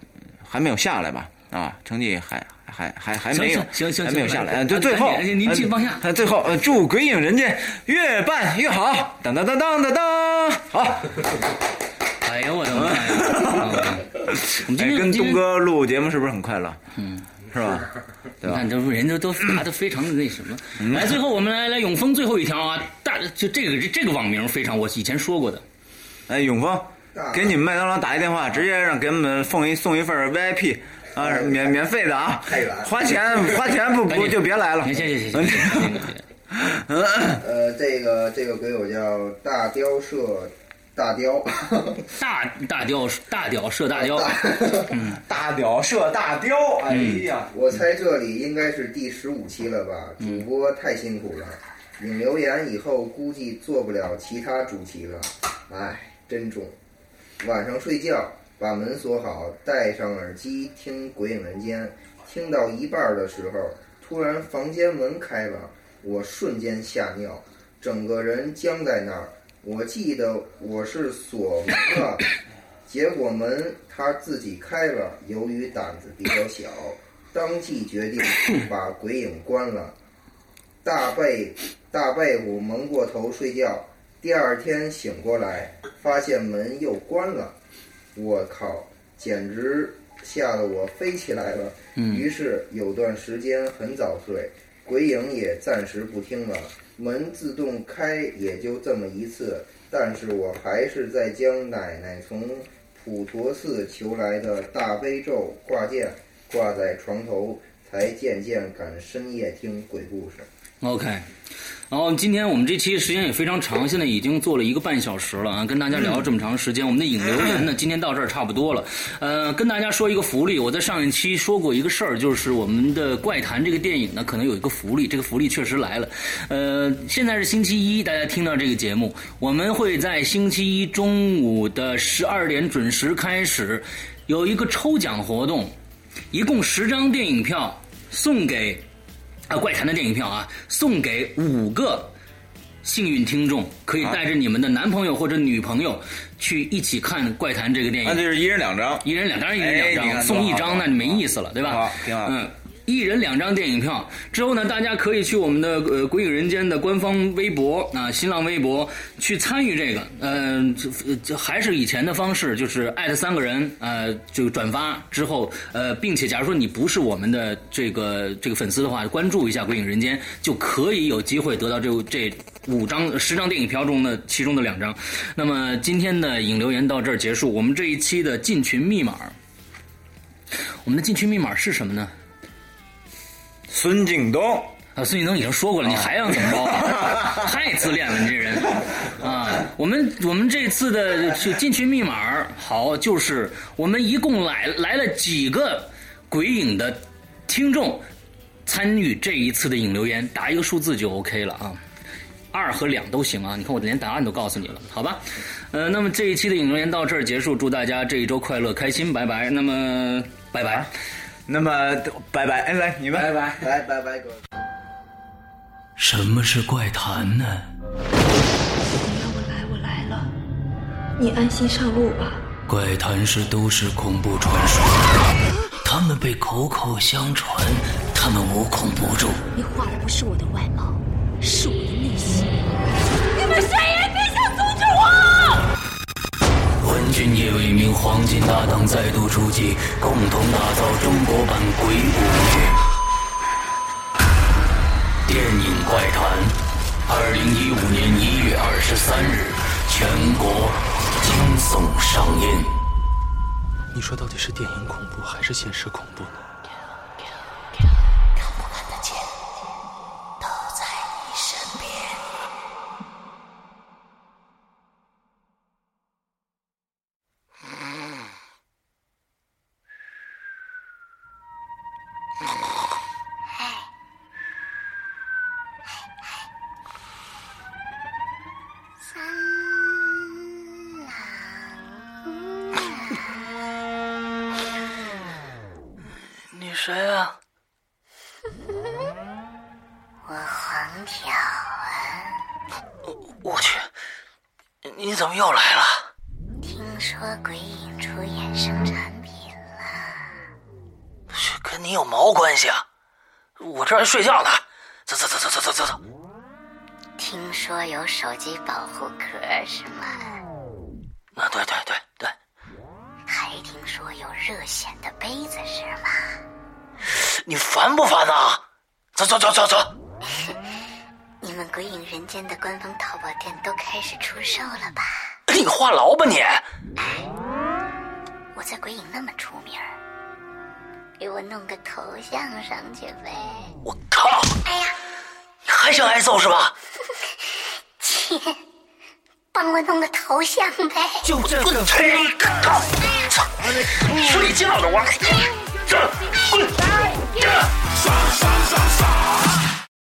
还没有下来吧？啊，成绩还。还还还没有，行行还没有下来。最最后，您请放下。最后，呃，祝鬼影人间越办越好。当当当当当当，好。哎呦我的妈呀！我们今天跟东哥录节目是不是很快乐？嗯，是吧？你看，这不人都都答的非常的那什么。来，最后我们来来永丰最后一条啊，大就这个这个网名非常，我以前说过的。哎，永丰，给你们麦当劳打一电话，直接让给我们送一送一份 VIP。啊，免免费的啊！太远，花钱花钱不 不就别来了。行行行行行。呃，这个这个鬼友叫大雕射 大雕，大大雕大雕射 大雕，大雕射大雕。哎呀，我猜这里应该是第十五期了吧？主播太辛苦了，你留言以后估计做不了其他主题了。哎，真重。晚上睡觉。把门锁好，戴上耳机听《鬼影人间》，听到一半的时候，突然房间门开了，我瞬间吓尿，整个人僵在那儿。我记得我是锁门了，结果门它自己开了。由于胆子比较小，当即决定把鬼影关了。大被大被子蒙过头睡觉，第二天醒过来，发现门又关了。我靠，简直吓得我飞起来了。于是有段时间很早睡，鬼影也暂时不听了。门自动开也就这么一次，但是我还是在将奶奶从普陀寺求来的大悲咒挂件挂在床头，才渐渐敢深夜听鬼故事。OK。然后今天我们这期时间也非常长，现在已经做了一个半小时了啊，跟大家聊了这么长时间，我们的引留言呢，今天到这儿差不多了。呃，跟大家说一个福利，我在上一期说过一个事儿，就是我们的《怪谈》这个电影呢，可能有一个福利，这个福利确实来了。呃，现在是星期一，大家听到这个节目，我们会在星期一中午的十二点准时开始，有一个抽奖活动，一共十张电影票送给。啊，怪谈的电影票啊，送给五个幸运听众，可以带着你们的男朋友或者女朋友去一起看怪谈这个电影。那就是一人两张，一人两张，一人两张，送一张那就没意思了，对吧？好，挺好。嗯。一人两张电影票之后呢，大家可以去我们的呃《鬼影人间》的官方微博啊、新浪微博去参与这个。嗯，就还是以前的方式，就是艾特三个人，呃，就转发之后，呃，并且假如说你不是我们的这个这个粉丝的话，关注一下《鬼影人间》，就可以有机会得到这这五张十张电影票中的其中的两张。那么今天的影留言到这儿结束。我们这一期的进群密码，我们的进群密码是什么呢？孙敬东啊，孙敬东已经说过了，你还要怎么着？太自恋了，你这人啊！我们我们这次的进群密码好，就是我们一共来来了几个鬼影的听众参与这一次的影留言，打一个数字就 OK 了啊，二和两都行啊！你看我连答案都告诉你了，好吧？呃，那么这一期的影留言到这儿结束，祝大家这一周快乐开心，拜拜。那么，拜拜。那么，拜拜！哎，来你们，拜拜，来拜拜，哥。什么是怪谈呢？你要我来，我来了。你安心上路吧。怪谈是都市恐怖传说，他们被口口相传，他们无孔不入。你画的不是我的外貌，是我昏君夜未明，黄金搭档再度出击，共同打造中国版《鬼五月》电影怪谈。二零一五年一月二十三日，全国惊悚上映。你说到底是电影恐怖还是现实恐怖呢？睡觉呢。走走走走走走走走。听说有手机保护壳是吗？啊，对对对对，还听说有热显的杯子是吗？你烦不烦啊？走走走走走。你们鬼影人间的官方淘宝店都开始出售了吧？你话痨吧你？我在鬼影那么出名儿，给我弄个头像上去呗。我靠！哎呀，你还想挨揍是吧？切，帮我弄个头像呗。就这个吹靠！操！睡觉呢我。这滚！